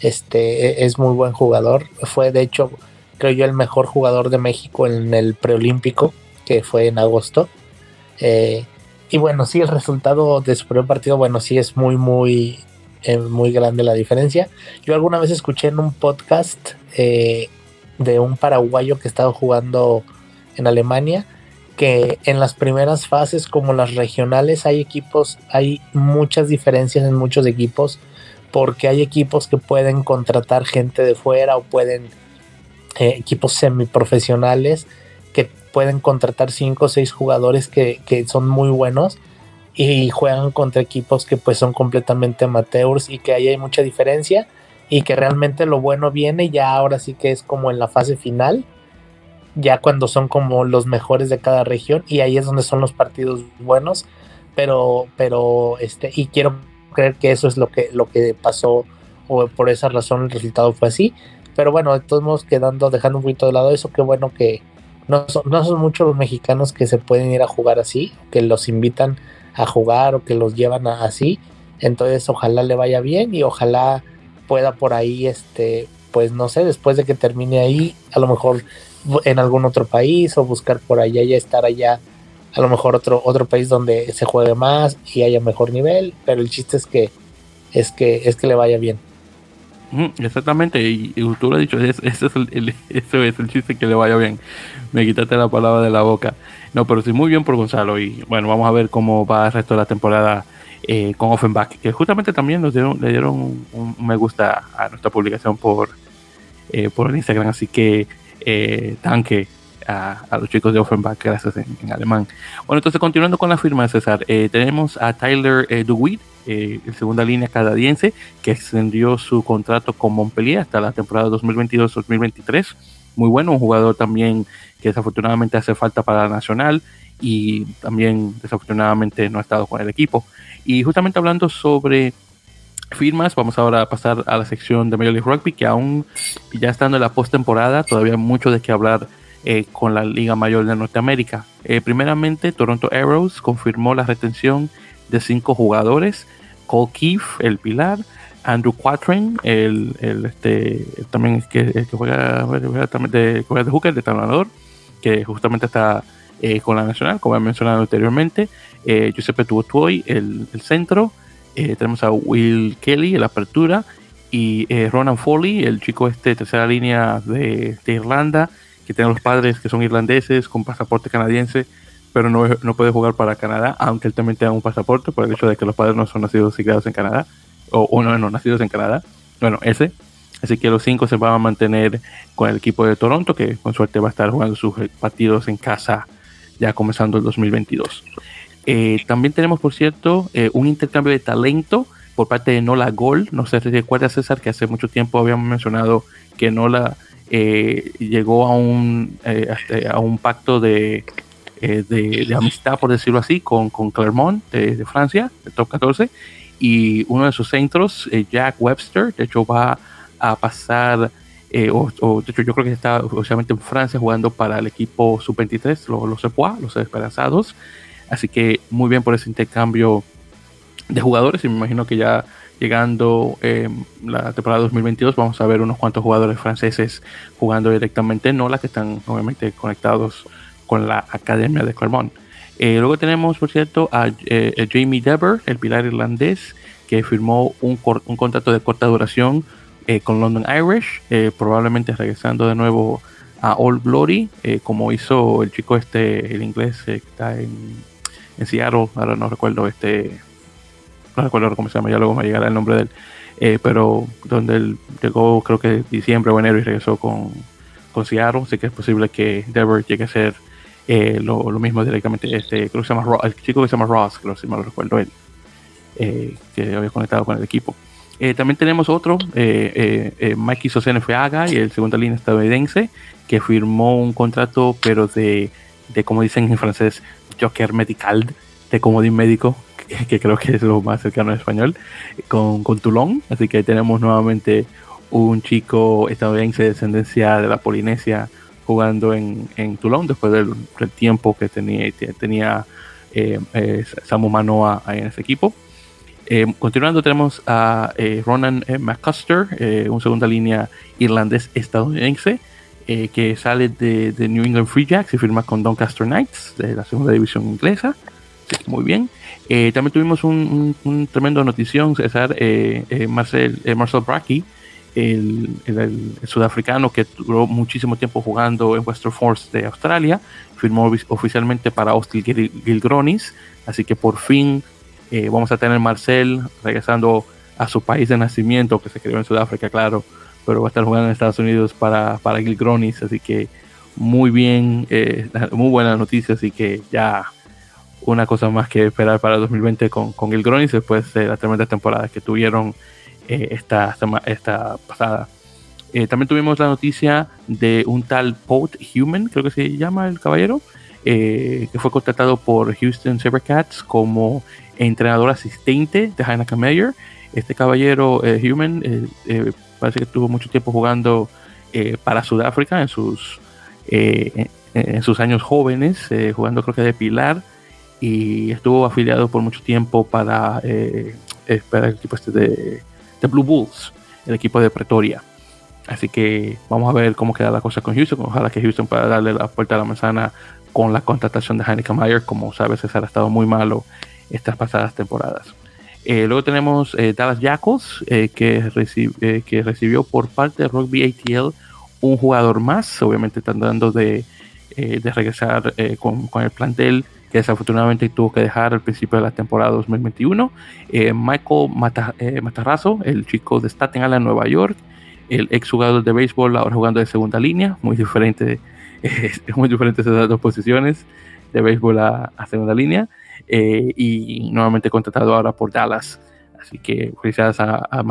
Este e, es muy buen jugador. Fue de hecho, creo yo, el mejor jugador de México en el preolímpico, que fue en agosto. Eh, y bueno, sí, el resultado de su primer partido, bueno, sí es muy, muy, muy grande la diferencia. Yo alguna vez escuché en un podcast eh, de un paraguayo que estaba jugando en Alemania que en las primeras fases como las regionales hay equipos, hay muchas diferencias en muchos equipos porque hay equipos que pueden contratar gente de fuera o pueden eh, equipos semiprofesionales que pueden contratar cinco o seis jugadores que, que son muy buenos y juegan contra equipos que pues son completamente amateurs y que ahí hay mucha diferencia y que realmente lo bueno viene ya ahora sí que es como en la fase final ya cuando son como los mejores de cada región y ahí es donde son los partidos buenos pero pero este y quiero creer que eso es lo que lo que pasó o por esa razón el resultado fue así pero bueno de todos modos quedando dejando un poquito de lado eso qué bueno que no son, no son muchos los mexicanos que se pueden ir a jugar así que los invitan a jugar o que los llevan así. Entonces ojalá le vaya bien y ojalá pueda por ahí, este, pues no sé, después de que termine ahí, a lo mejor en algún otro país o buscar por allá y estar allá, a lo mejor otro, otro país donde se juegue más y haya mejor nivel, pero el chiste es que es que es que le vaya bien. Exactamente, y, tú lo has dicho, ese es el, eso es el chiste que le vaya bien. Me quitaste la palabra de la boca. No, pero sí, muy bien por Gonzalo. Y bueno, vamos a ver cómo va el resto de la temporada eh, con Offenbach, que justamente también nos dieron, le dieron un, me gusta a nuestra publicación por, eh, por el Instagram. Así que eh, tanque a, los chicos de Offenbach, gracias en, alemán. Bueno, entonces continuando con la firma, César, tenemos a Tyler DeWitt eh, en segunda línea canadiense, que extendió su contrato con Montpellier hasta la temporada 2022-2023. Muy bueno, un jugador también que desafortunadamente hace falta para la nacional y también desafortunadamente no ha estado con el equipo. Y justamente hablando sobre firmas, vamos ahora a pasar a la sección de Major League Rugby, que aún ya estando en la postemporada, todavía hay mucho de qué hablar eh, con la Liga Mayor de Norteamérica. Eh, primeramente, Toronto Arrows confirmó la retención de cinco jugadores. Cole Keefe, el pilar. Andrew Quatrain, el, el este, también que, el que juega, de, juega de hooker, de talonador, que justamente está eh, con la nacional, como he mencionado anteriormente. Eh, Giuseppe Tuotuoy, el, el centro. Eh, tenemos a Will Kelly, la apertura. Y eh, Ronan Foley, el chico este, tercera línea de, de Irlanda, que tiene los padres que son irlandeses con pasaporte canadiense pero no, no puede jugar para Canadá, aunque él también tenga un pasaporte por el hecho de que los padres no son nacidos y en Canadá, o, no, no nacidos en Canadá, bueno, ese. Así que los cinco se van a mantener con el equipo de Toronto, que con suerte va a estar jugando sus partidos en casa ya comenzando el 2022. Eh, también tenemos, por cierto, eh, un intercambio de talento por parte de Nola Gol. No sé si recuerda, César, que hace mucho tiempo habíamos mencionado que Nola eh, llegó a un, a un pacto de, de, amistad, por decirlo así, con, con Clermont de, Francia, de top 14. Y uno de sus centros, Jack Webster, de hecho va a pasar eh, o, de hecho yo creo que está oficialmente en Francia jugando para el equipo sub-23, los, los Epois, los Esperanzados. Así que muy bien por ese intercambio de jugadores y me imagino que ya llegando eh, la temporada 2022 vamos a ver unos cuantos jugadores franceses jugando directamente en Nola que están obviamente conectados con la Academia de Clermont. Eh, luego tenemos, por cierto, a, Jamie Dever, el pilar irlandés, que firmó un, un contrato de corta duración eh, con London Irish, eh, probablemente regresando de nuevo a Old Glory, eh, como hizo el chico este, el inglés que está en, en, Seattle, ahora no recuerdo este, no recuerdo cómo se llama, ya luego me llegará el nombre de él, pero donde él llegó creo que diciembre o enero y regresó con, con Seattle, así que es posible que Dever llegue a ser lo, mismo directamente, este, creo que se llama el chico que se llama Ross, creo que si mal lo recuerdo él, que había conectado con el equipo. Eh, también tenemos otro, eh, eh, eh Mikey Sosenefeaga y el segunda línea estadounidense, que firmó un contrato, pero de, de como dicen en francés, Joker Medical, de comodín médico, que, creo que es lo más cercano en español, con, con Toulon. Así que tenemos nuevamente un chico estadounidense de descendencia de la Polinesia jugando en, en Toulon después del, tiempo que tenía, tenía Samu Manoa en ese equipo. Eh, continuando tenemos a eh, Ronan eh, McCuster, un segunda línea irlandés-estadounidense, que sale de, New England Free Jacks y firma con Doncaster Knights, de la segunda división inglesa. muy bien. también tuvimos un, tremendo notición, César, Marcel, Marcel Bracky, el, sudafricano que duró muchísimo tiempo jugando en Western Force de Australia, firmó oficialmente para Austin Gilgronis, así que por fin eh, vamos a tener Marcel regresando a su país de nacimiento, que se crió en Sudáfrica, claro, pero va a estar jugando en Estados Unidos para, para Gilgronis, así que muy bien, eh, muy buena noticia, así que ya una cosa más que esperar para 2020 con, con Gilgronis después de la tremenda temporada que tuvieron eh, esta, esta pasada. también tuvimos la noticia de un tal Poet Human, creo que se llama el caballero, que fue contratado por Houston Sabercats como entrenador asistente de Heineken Meyer. Este caballero eh, Human eh, eh, parece que estuvo mucho tiempo jugando para Sudáfrica en sus, en, sus años jóvenes, jugando creo que de Pilar, y estuvo afiliado por mucho tiempo para, el equipo este de, de, Blue Bulls, el equipo de Pretoria. Así que vamos a ver cómo queda la cosa con Houston. Ojalá que Houston pueda darle la puerta a la manzana con la contratación de Heineken Meyer. Como sabes, César ha estado muy malo estas pasadas temporadas. Eh, luego tenemos eh, Dallas Jackals, eh, que, recibió por parte de Rugby ATL un jugador más. Obviamente están dando de, de regresar con, con, el plantel que desafortunadamente tuvo que dejar al principio de la temporada 2021. Michael Matarrazo, el chico de Staten Island, Nueva York, el ex jugador de béisbol, ahora jugando de segunda línea, muy diferente, muy diferentes esas dos posiciones de béisbol a segunda línea. Eh, y nuevamente contratado ahora por Dallas. Así que felicidades a, a,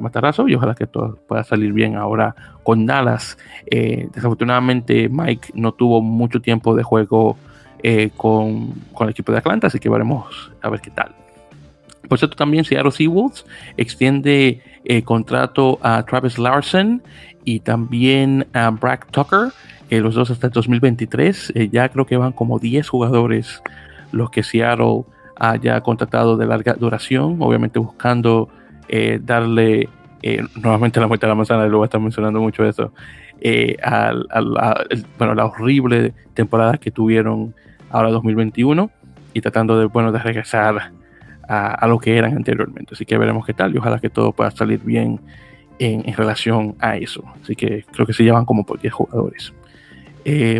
Matarazo y ojalá que todo pueda salir bien ahora con Dallas. Eh, desafortunadamente Mike no tuvo mucho tiempo de juego eh, con, con, el equipo de Atlanta, así que veremos a ver qué tal. Por cierto, también Seattle Seawolves extiende contrato a Travis Larson y también a Brad Tucker, los dos hasta el 2023. ya creo que van como 10 jugadores los que Seattle haya contratado de larga duración, obviamente buscando eh, darle eh, nuevamente la vuelta a la manzana, luego está mencionando mucho eso, eh, bueno, la horrible temporada que tuvieron ahora 2021 y tratando de, bueno, de regresar a, lo que eran anteriormente. Así que veremos qué tal y ojalá que todo pueda salir bien en, relación a eso. Así que creo que se llevan como por 10 jugadores.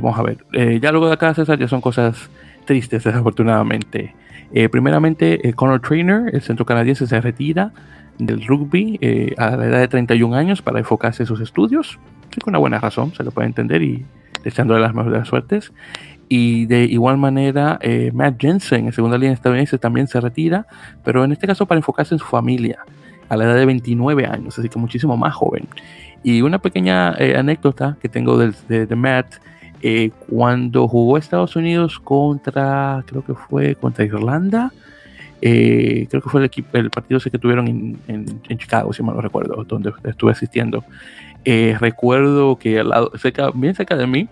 vamos a ver. ya luego de acá, César, ya son cosas tristes desafortunadamente. Eh, primeramente, eh, Conor Trainer, el centro canadiense, se retira del rugby eh, a la edad de 31 años para enfocarse en sus estudios. Sí, con una buena razón, se lo puede entender y deseándole las mejores suertes. Y de igual manera, eh, Matt Jensen en segunda línea estadounidense también se retira, pero en este caso para enfocarse en su familia, a la edad de 29 años, así que muchísimo más joven. Y una pequeña eh, anécdota que tengo de, de, Matt, eh, cuando jugó Estados Unidos contra, creo que fue contra Irlanda, creo que fue el, equipo, el partido que tuvieron en, en, Chicago, si mal no recuerdo, donde estuve asistiendo. recuerdo que al lado, cerca, bien cerca de mí,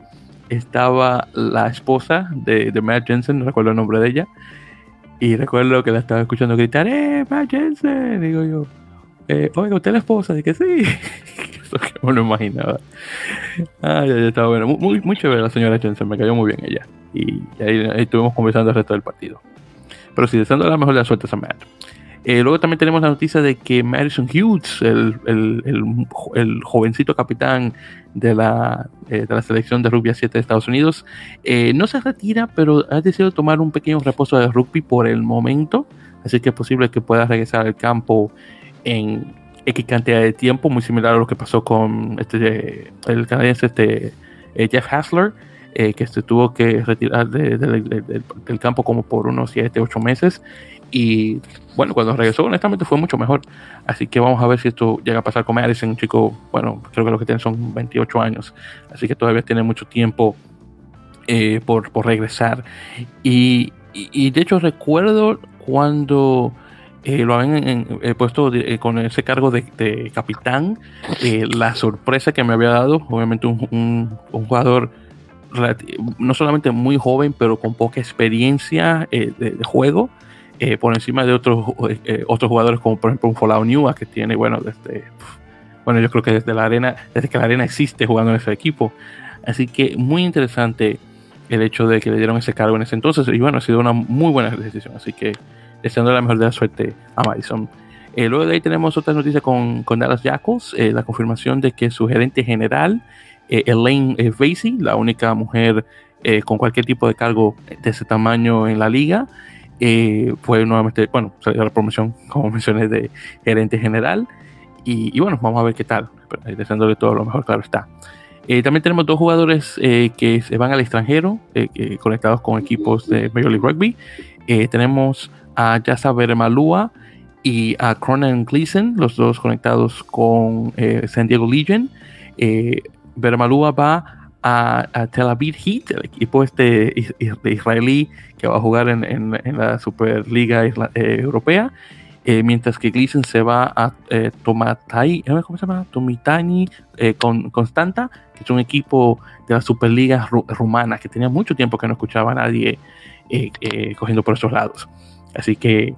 estaba la esposa de, de Matt Jensen, no recuerdo el nombre de ella, y recuerdo que la estaba escuchando gritar, ¡eh, Matt Jensen! Digo yo, eh, oiga, ¿usted es la esposa? Dije, sí. Eso que me lo imaginaba. Ah, ya, estaba bueno. Muy, muy chévere la señora Jensen, me cayó muy bien ella. Y, ahí, estuvimos conversando el resto del partido. Pero sí, deseando la mejor de las suertes a Matt. Eh, luego también tenemos la noticia de que Madison Hughes, el, el, el, jovencito capitán de la, eh, de la, selección de rugby a 7 de Estados Unidos, eh, no se retira, pero ha decidido tomar un pequeño reposo de rugby por el momento. Así que es posible que pueda regresar al campo en X cantidad de tiempo, muy similar a lo que pasó con este, el canadiense este, Jeff Hasler. que se tuvo que retirar del campo como por unos 7, 8 meses y bueno, cuando regresó, honestamente fue mucho mejor. Así que vamos a ver si esto llega a pasar con Madison, un chico, bueno, creo que lo que tiene son 28 años. Así que todavía tiene mucho tiempo eh, por, por, regresar. Y, y, de hecho recuerdo cuando eh, lo habían eh, puesto con ese cargo de, capitán, la sorpresa que me había dado, obviamente un, un, un jugador no solamente muy joven, pero con poca experiencia de, de juego eh, por encima de otros, eh, otros jugadores como por ejemplo un Fallout que tiene, bueno, desde, bueno, yo creo que desde la arena, desde que la arena existe jugando en ese equipo. Así que muy interesante el hecho de que le dieron ese cargo en ese entonces y bueno, ha sido una muy buena decisión. Así que deseando la mejor de la suerte a Madison. Eh, luego de ahí tenemos otra noticia con, con Dallas Jackals, la confirmación de que su gerente general, Elaine Vasey, la única mujer con cualquier tipo de cargo de ese tamaño en la liga, eh, fue nuevamente, bueno, salió la promoción, como mencioné, de gerente general. Y, bueno, vamos a ver qué tal. Deseándole todo lo mejor, claro está. Eh, también tenemos dos jugadores eh, que se van al extranjero, conectados con equipos de Major League Rugby. tenemos a Yasa Beremalúa y a Cronin Gleason, los dos conectados con San Diego Legion. Beremalúa va a, Tel Aviv Heat, el equipo este israelí que va a jugar en, la Superliga eh, Europea, eh, mientras que Gleason se va a eh, Tomatai, ¿cómo se llama? Tomitani con Constanta, que es un equipo de la Superliga rumana que tenía mucho tiempo que no escuchaba a nadie cogiendo por esos lados. Así que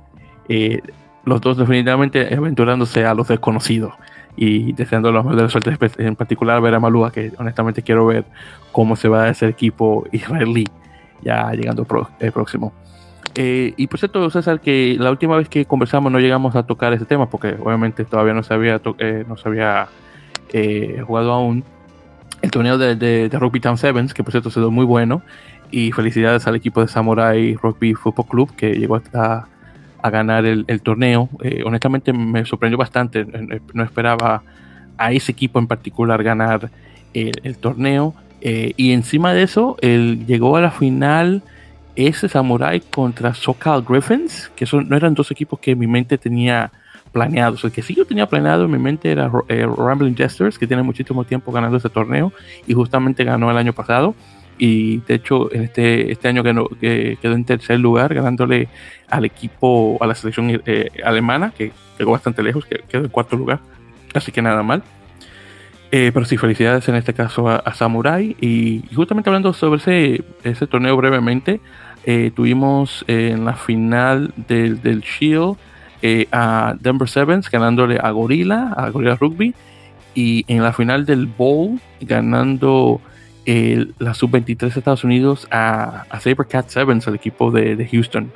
los dos definitivamente aventurándose a los desconocidos y deseando los mejores suerte en particular ver a Malúa que honestamente quiero ver cómo se va a ese equipo israelí ya llegando el eh, próximo. Eh, y por cierto César que la última vez que conversamos no llegamos a tocar ese tema porque obviamente todavía no se había eh, no se había jugado aún el torneo de, de, Rugby Town Sevens que por cierto ha sido muy bueno y felicidades al equipo de Samurai Rugby Football Club que llegó hasta a ganar el, torneo. Eh, honestamente me sorprendió bastante, no esperaba a ese equipo en particular ganar el, torneo. Eh, y encima de eso, él llegó a la final ese Samurai contra Sokal Griffins, que son, no eran dos equipos que mi mente tenía planeados. El que sí yo tenía planeado en mi mente era eh, Rambling Jesters, que tiene muchísimo tiempo ganando ese torneo y justamente ganó el año pasado y de hecho en este, este año quedó, que quedó en tercer lugar ganándole al equipo, a la selección eh, alemana que llegó bastante lejos, que quedó en cuarto lugar, así que nada mal. Eh, pero sí, felicidades en este caso a, Samurai. Y, justamente hablando sobre ese, ese torneo brevemente, eh, tuvimos en la final del, del Shield a Denver Sevens ganándole a Gorilla, a Gorilla Rugby. Y en la final del Bowl ganando la sub-23 de Estados Unidos a, a Sabercat Sevens, el equipo de, Houston.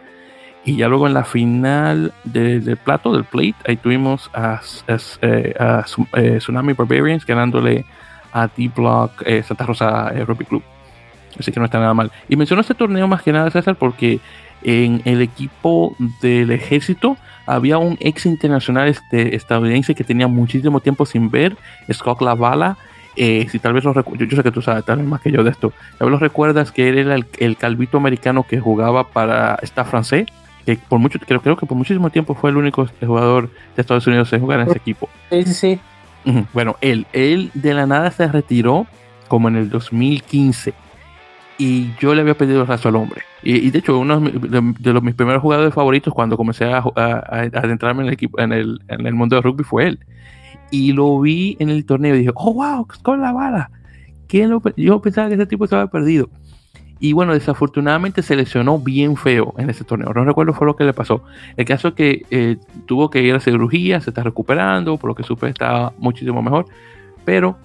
Y ya luego en la final del plato, del plate, ahí tuvimos a, eh, eh, Tsunami Barbarians ganándole a D-Block eh, Santa Rosa Rugby Club. Así que no está nada mal. Y menciono este torneo más que nada, César, porque en el equipo del ejército había un ex internacional este, estadounidense que tenía muchísimo tiempo sin ver, Scott Lavala. Eh, si tal vez yo, yo sé que tú sabes tal vez más que yo de esto, tal vez lo recuerdas que él era el, calvito americano que jugaba para esta francés, que por mucho, creo, creo que por muchísimo tiempo fue el único jugador de Estados Unidos en jugar en ese equipo. Sí, sí, sí. Bueno, él, él de la nada se retiró como en el 2015 y yo le había pedido el raso al hombre. Y, de hecho, uno de, los mis primeros jugadores favoritos cuando comencé a, adentrarme en el, equipo, en, el, en el mundo del rugby fue él. Y lo vi en el torneo y dije, oh, wow, con la bala. yo pensaba que ese tipo estaba perdido. Y bueno, desafortunadamente se lesionó bien feo en ese torneo. No recuerdo fue lo que le pasó. El caso es que eh, tuvo que ir a cirugía, se está recuperando, por lo que supe estaba muchísimo mejor. Pero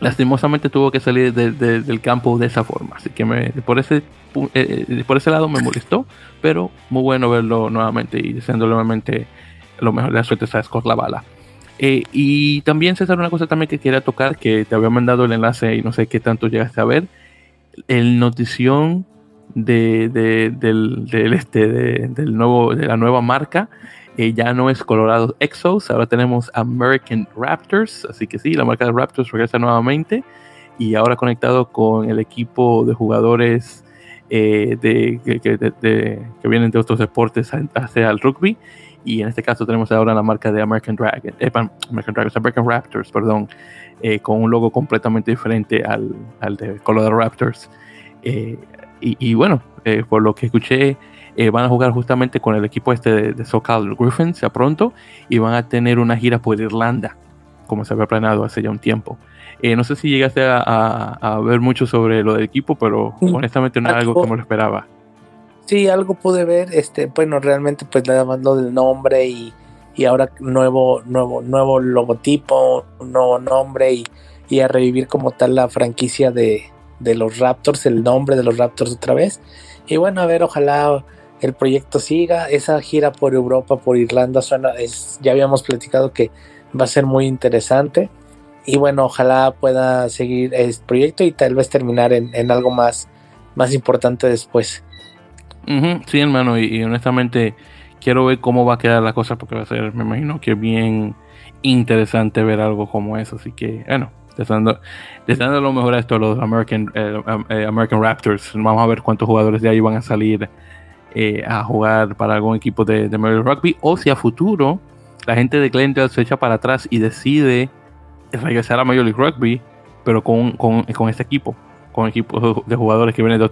lastimosamente tuvo que salir del campo de esa forma. Así que por, ese, eh, eh, por ese lado me molestó, pero muy bueno verlo nuevamente y deseándole nuevamente lo mejor de la suerte a Scott Lavala. Eh, y también, César, una cosa también que quería tocar, que te había mandado el enlace y no sé qué tanto llegaste a ver, el notición de, del, del, este, del nuevo, de la nueva marca ya no es Colorado Exos, ahora tenemos American Raptors, así que sí, la marca de Raptors regresa nuevamente y ahora conectado con el equipo de jugadores eh, de, que, vienen de otros deportes hacia el rugby y en este caso tenemos ahora la marca de American Dragon, eh, American Dragons, American Raptors, perdón, eh, con un logo completamente diferente al, al de Colorado Raptors. Y, y, bueno, por lo que escuché, eh, van a jugar justamente con el equipo este de, de SoCal Griffins ya pronto y van a tener una gira por Irlanda, como se había planeado hace ya un tiempo. Eh, no sé si llegaste a, ver mucho sobre lo del equipo, pero honestamente no es algo que me lo esperaba. Sí, algo pude ver, este, bueno, realmente pues nada más lo del nombre y, y ahora nuevo, nuevo, nuevo logotipo, nuevo nombre y, y a revivir como tal la franquicia de, de los Raptors, el nombre de los Raptors otra vez. Y bueno, a ver, ojalá el proyecto siga. Esa gira por Europa, por Irlanda, suena, es, ya habíamos platicado que va a ser muy interesante. Y bueno, ojalá pueda seguir este proyecto y tal vez terminar en, algo más, más importante después. Sí, hermano, y, honestamente quiero ver cómo va a quedar la cosa porque va a ser, me imagino que bien interesante ver algo como eso. Así que, bueno, deseando, deseando lo mejor a esto, los American, eh, American Raptors. Vamos a ver cuántos jugadores de ahí van a salir eh, a jugar para algún equipo de, de Major Rugby o si a futuro la gente de Glendale se echa para atrás y decide regresar a Major League Rugby, pero con, con, con este equipo, con equipos de jugadores que vienen de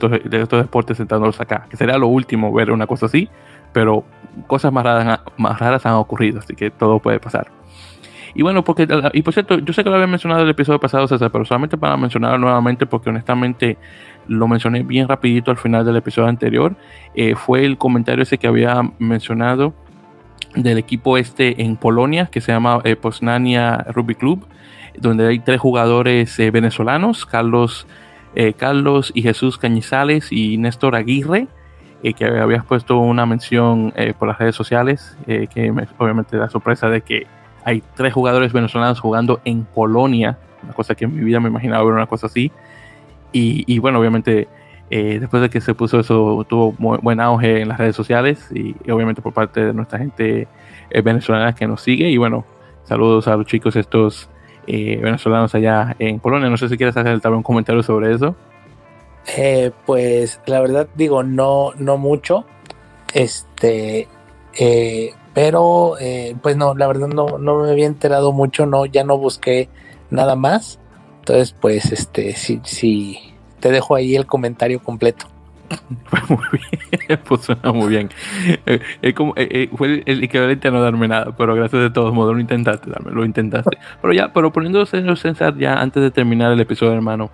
otros deportes sentándolos acá, que sería lo último ver una cosa así, pero cosas más raras, más raras han ocurrido, así que todo puede pasar. Y bueno, porque, y por cierto, yo sé que lo había mencionado el episodio pasado, César, pero solamente para mencionarlo nuevamente, porque honestamente lo mencioné bien rapidito al final del episodio anterior, eh, fue el comentario ese que había mencionado del equipo este en Polonia, que se llama eh, Posnania Rugby Club, donde hay tres jugadores eh, venezolanos, Carlos, Carlos y Jesús Cañizales y Néstor Aguirre, que habías puesto una mención por las redes sociales, que obviamente da sorpresa de que hay tres jugadores venezolanos jugando en Polonia, una cosa que en mi vida me imaginaba ver una cosa así. Y, bueno, obviamente eh, después de que se puso eso, tuvo buen auge en las redes sociales y, obviamente por parte de nuestra gente eh, venezolana que nos sigue. Y bueno, saludos a los chicos estos eh, venezolanos allá en Polonia. No sé si quieres hacer un comentario sobre eso. pues la verdad digo, no, no mucho. Este, pero pues no, la verdad no, no me había enterado mucho, no, ya no busqué nada más. Entonces, pues, este, sí, sí, te dejo ahí el comentario completo. muy bien, pues suena muy bien. Eh, como, eh, eh, fue el, equivalente a no darme nada, pero gracias de todos modos lo intentaste, darme, lo intentaste. Pero ya, pero poniéndose en el César, ya antes de terminar el episodio, hermano,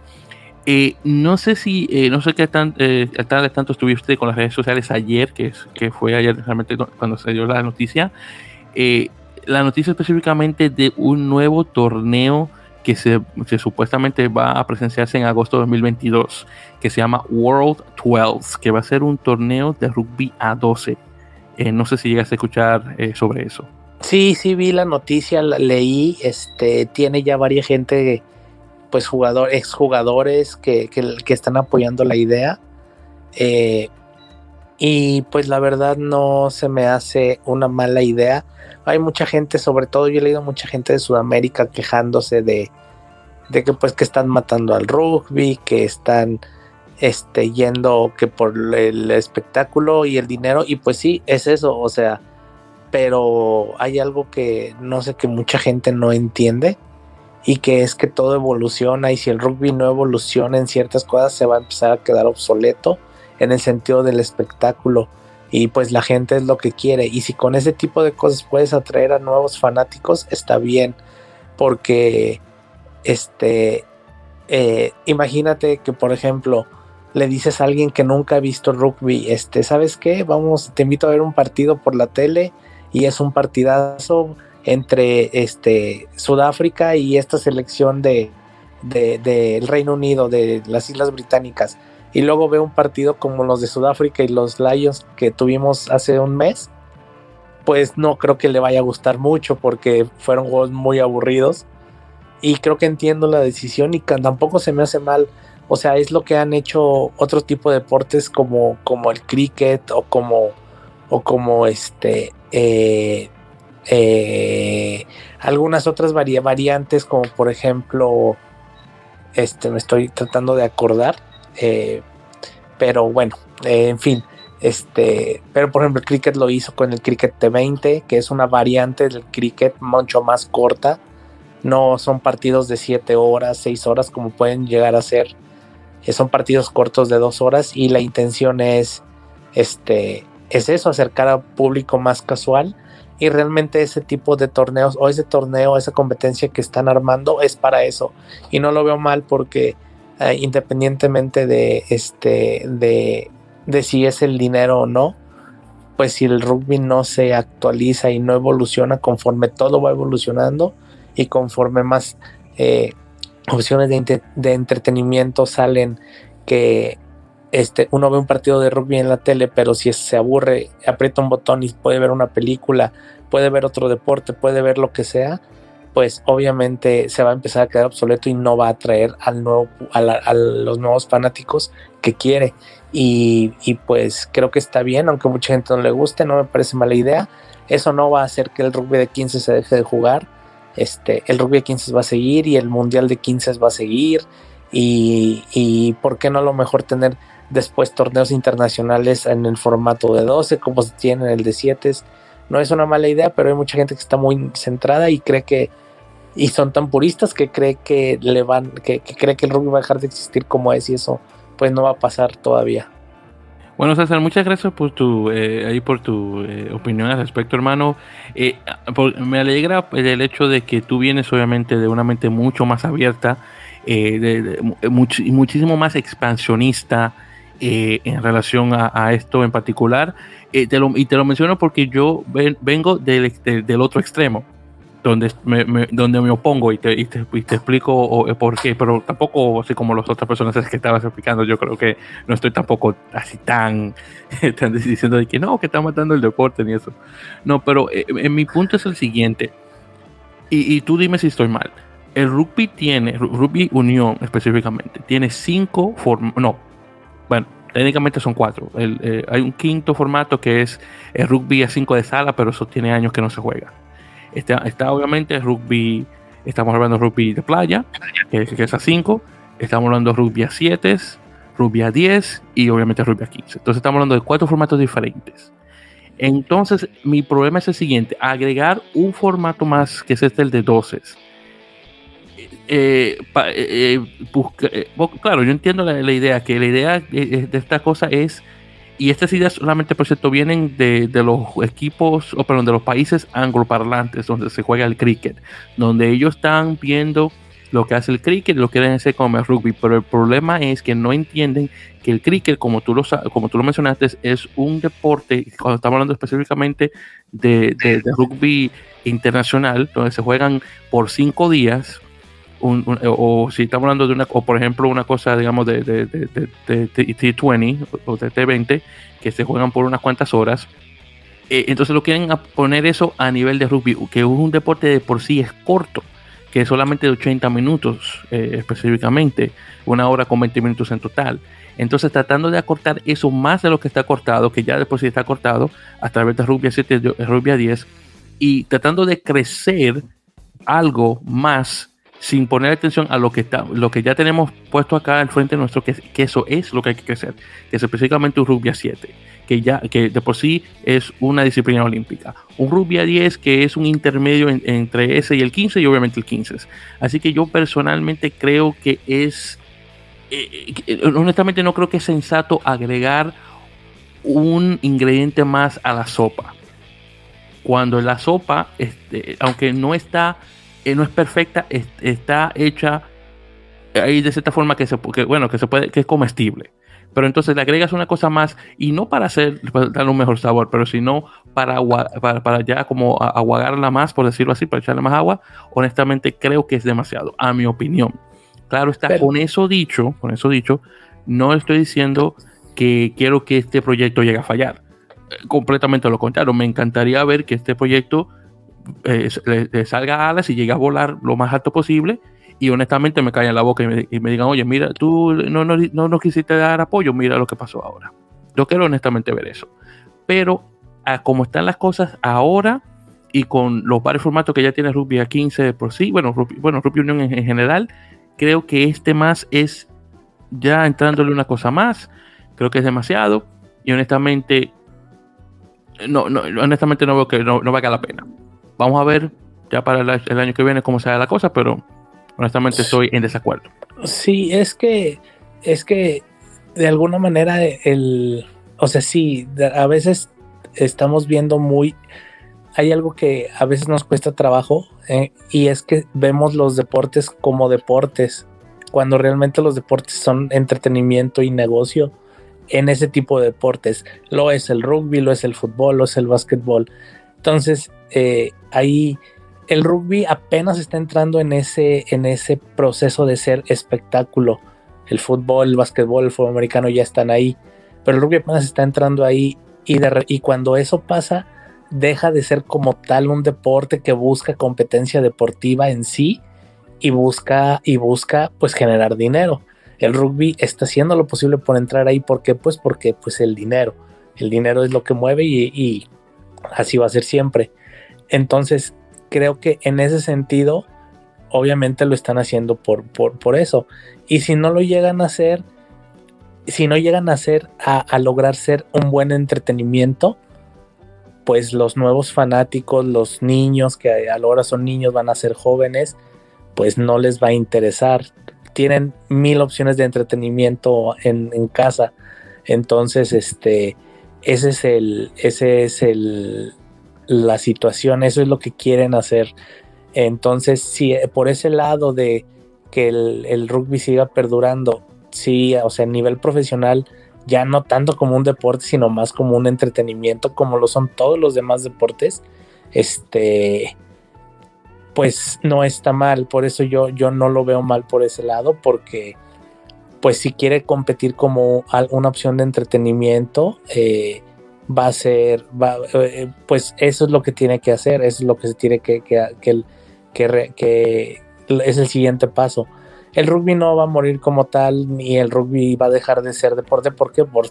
no sé si, no sé qué tan, tal tanto estuviste con las redes sociales ayer, que, es, que fue ayer realmente cuando se dio la noticia, la noticia específicamente de un nuevo torneo que, se, supuestamente va a presenciarse en agosto de 2022, que se llama World 12, que va a ser un torneo de rugby a 12. Eh, no sé si llegas a escuchar eh, sobre eso. Sí, sí vi la noticia, la leí, este, tiene ya varias gente, pues jugadores, exjugadores que, que, que están apoyando la idea. Eh, y pues la verdad no se me hace una mala idea. Hay mucha gente, sobre todo yo he leído mucha gente de Sudamérica quejándose de, que pues que están matando al rugby, que están este, yendo que por el espectáculo y el dinero, y pues sí, es eso, o sea, pero hay algo que no sé que mucha gente no entiende y que es que todo evoluciona y si el rugby no evoluciona en ciertas cosas se va a empezar a quedar obsoleto en el sentido del espectáculo y pues la gente es lo que quiere y si con ese tipo de cosas puedes atraer a nuevos fanáticos está bien porque este eh, imagínate que por ejemplo le dices a alguien que nunca ha visto rugby, este, ¿sabes qué? Vamos, te invito a ver un partido por la tele y es un partidazo entre este Sudáfrica y esta selección de del Reino Unido, de las Islas Británicas. Y luego ve un partido como los de Sudáfrica y los Lions que tuvimos hace un mes. Pues no creo que le vaya a gustar mucho porque fueron juegos muy aburridos. Y creo que entiendo la decisión y tampoco se me hace mal o sea, es lo que han hecho otro tipo de deportes como, como el cricket o como, o como este, eh, eh, algunas otras variantes como por ejemplo, este, me estoy tratando de acordar, eh, pero bueno, en fin, este, pero por ejemplo el cricket lo hizo con el cricket T20, que es una variante del cricket mucho más corta, no son partidos de 7 horas, 6 horas como pueden llegar a ser. Son partidos cortos de dos horas y la intención es, este, es eso, acercar al público más casual. Y realmente ese tipo de torneos o ese torneo, esa competencia que están armando es para eso. Y no lo veo mal porque eh, independientemente de este de, de si es el dinero o no pues si el rugby no se actualiza y no evoluciona conforme todo va evolucionando y conforme más eh, opciones de, entretenimiento salen que este, uno ve un partido de rugby en la tele, pero si se aburre, aprieta un botón y puede ver una película, puede ver otro deporte, puede ver lo que sea, pues obviamente se va a empezar a quedar obsoleto y no va a atraer al nuevo, a, los nuevos fanáticos que quiere. Y, y, pues creo que está bien, aunque mucha gente no le guste, no me parece mala idea. Eso no va a hacer que el rugby de 15 se deje de jugar este, el rugby de 15 va a seguir y el mundial de 15 va a seguir y, y por qué no a lo mejor tener después torneos internacionales en el formato de 12 como se tiene en el de 7 no es una mala idea pero hay mucha gente que está muy centrada y cree que y son tan puristas que cree que le van que, cree que el rugby va a dejar de existir como es y eso pues no va a pasar todavía bueno, César, muchas gracias por tu, eh, ahí por tu eh, opinión al respecto, hermano. Eh, me alegra el hecho de que tú vienes, obviamente, de una mente mucho más abierta, de, muchísimo más expansionista en relación a, esto en particular. y te lo menciono porque yo vengo del, del otro extremo donde me, donde me opongo y te, y te, explico eh, por qué, pero tampoco así como las otras personas que estabas explicando, yo creo que no estoy tampoco así tan, diciendo de que no, que está matando el deporte ni eso. No, pero eh, en mi punto es el siguiente, y, y tú dime si estoy mal. El rugby tiene, rugby unión específicamente, tiene cinco formas, no, bueno, técnicamente son cuatro. Eh, hay un quinto formato que es el rugby a cinco de sala, pero eso tiene años que no se juega. Está, está obviamente rugby, estamos hablando de rugby de playa, que, es a 5, estamos hablando de rugby a 7, rugby a 10 y obviamente rugby a 15. Entonces estamos hablando de cuatro formatos diferentes. Entonces, mi problema es el siguiente: agregar un formato más que es este, el de 12. Eh, eh, eh, claro, yo entiendo la, idea, que la idea de esta cosa es y estas ideas solamente, por cierto, vienen de, los equipos, o perdón, de los países angloparlantes donde se juega el cricket, donde ellos están viendo lo que hace el cricket lo quieren hacer como el rugby, pero el problema es que no entienden que el cricket, como tú lo, como tú lo mencionaste, es un deporte, cuando estamos hablando específicamente de, de rugby internacional, donde se juegan por cinco días, o, si estamos hablando de una, o por ejemplo, una cosa, digamos, de, de, de, T20 o de T20, que se juegan por unas cuantas horas, eh, entonces lo quieren poner eso a nivel de rugby, que es un deporte de por sí es corto, que es solamente de 80 minutos eh, específicamente, una hora con 20 minutos en total. Entonces, tratando de acortar eso más de lo que está cortado, que ya después sí está cortado, a través de Rubia 7, Rubia 10, y tratando de crecer algo más sin poner atención a lo que está, lo que ya tenemos puesto acá al frente nuestro, que, que eso es lo que hay que crecer, que es específicamente un Rubia 7, que ya, que de por sí es una disciplina olímpica. Un Rubia 10 que es un intermedio entre ese y el 15 y obviamente el 15. Así que yo personalmente creo que es eh, eh, honestamente no creo que es sensato agregar un ingrediente más a la sopa. Cuando la sopa, este, aunque no está, eh, no es perfecta, está hecha ahí de cierta forma que se, bueno, que se puede, que es comestible. Pero entonces le agregas una cosa más y no para hacer, para darle un mejor sabor, pero sino para, para, para ya como aguagarla más, por decirlo así, para echarle más agua. Honestamente creo que es demasiado, a mi opinión. Claro está, con eso dicho, con eso dicho, no estoy diciendo que quiero que este proyecto llegue a fallar. Completamente lo contrario, me encantaría ver que este proyecto eh, le, salga a alas y llegue a volar lo más alto posible y honestamente me en la boca y me, digan, oye, mira, tú no, no, no nos quisiste dar apoyo, mira lo que pasó ahora. Yo quiero honestamente ver eso. Pero como están las cosas ahora y con los varios formatos que ya tiene Ruby a 15 por sí, bueno, Ruby, bueno, Ruby Union en general, creo que este más es ya entrándole una cosa más. Creo que es demasiado. Y honestamente, no, no honestamente no veo que no, valga la pena. Vamos a ver ya para el, año que viene cómo se la cosa, pero honestamente estoy en desacuerdo. Sí, es que, es que de alguna manera el, o sea, sí, a veces estamos viendo muy, hay algo que a veces nos cuesta trabajo eh, y es que vemos los deportes como deportes, cuando realmente los deportes son entretenimiento y negocio en ese tipo de deportes. Lo es el rugby, lo es el fútbol, lo es el básquetbol. Entonces, eh, ahí el rugby apenas está entrando en ese, en ese proceso de ser espectáculo. El fútbol, el básquetbol, el fútbol americano ya están ahí, pero el rugby apenas está entrando ahí y, cuando eso pasa, deja de ser como tal un deporte que busca competencia deportiva en sí y busca y busca pues generar dinero. El rugby está haciendo lo posible por entrar ahí, ¿por qué? Pues porque pues el dinero, el dinero es lo que mueve y, así va a ser siempre. Entonces, creo que en ese sentido, obviamente lo están haciendo por, por, por eso. Y si no lo llegan a hacer, si no llegan a hacer, a, a lograr ser un buen entretenimiento, pues los nuevos fanáticos, los niños que a la hora son niños, van a ser jóvenes, pues no les va a interesar. Tienen mil opciones de entretenimiento en, casa. Entonces, este, ese es el, ese es el, la situación, eso es lo que quieren hacer. Entonces, si por ese lado de que el, el rugby siga perdurando, sí, o sea, a nivel profesional, ya no tanto como un deporte, sino más como un entretenimiento, como lo son todos los demás deportes, este, pues no está mal. Por eso yo, yo no lo veo mal por ese lado, porque pues si quiere competir como una opción de entretenimiento, eh, va a ser, eh, pues eso es lo que tiene que hacer, eso es lo que se tiene que, que, que, que, que es el siguiente paso. El rugby no va a morir como tal, ni el rugby va a dejar de ser deporte, porque por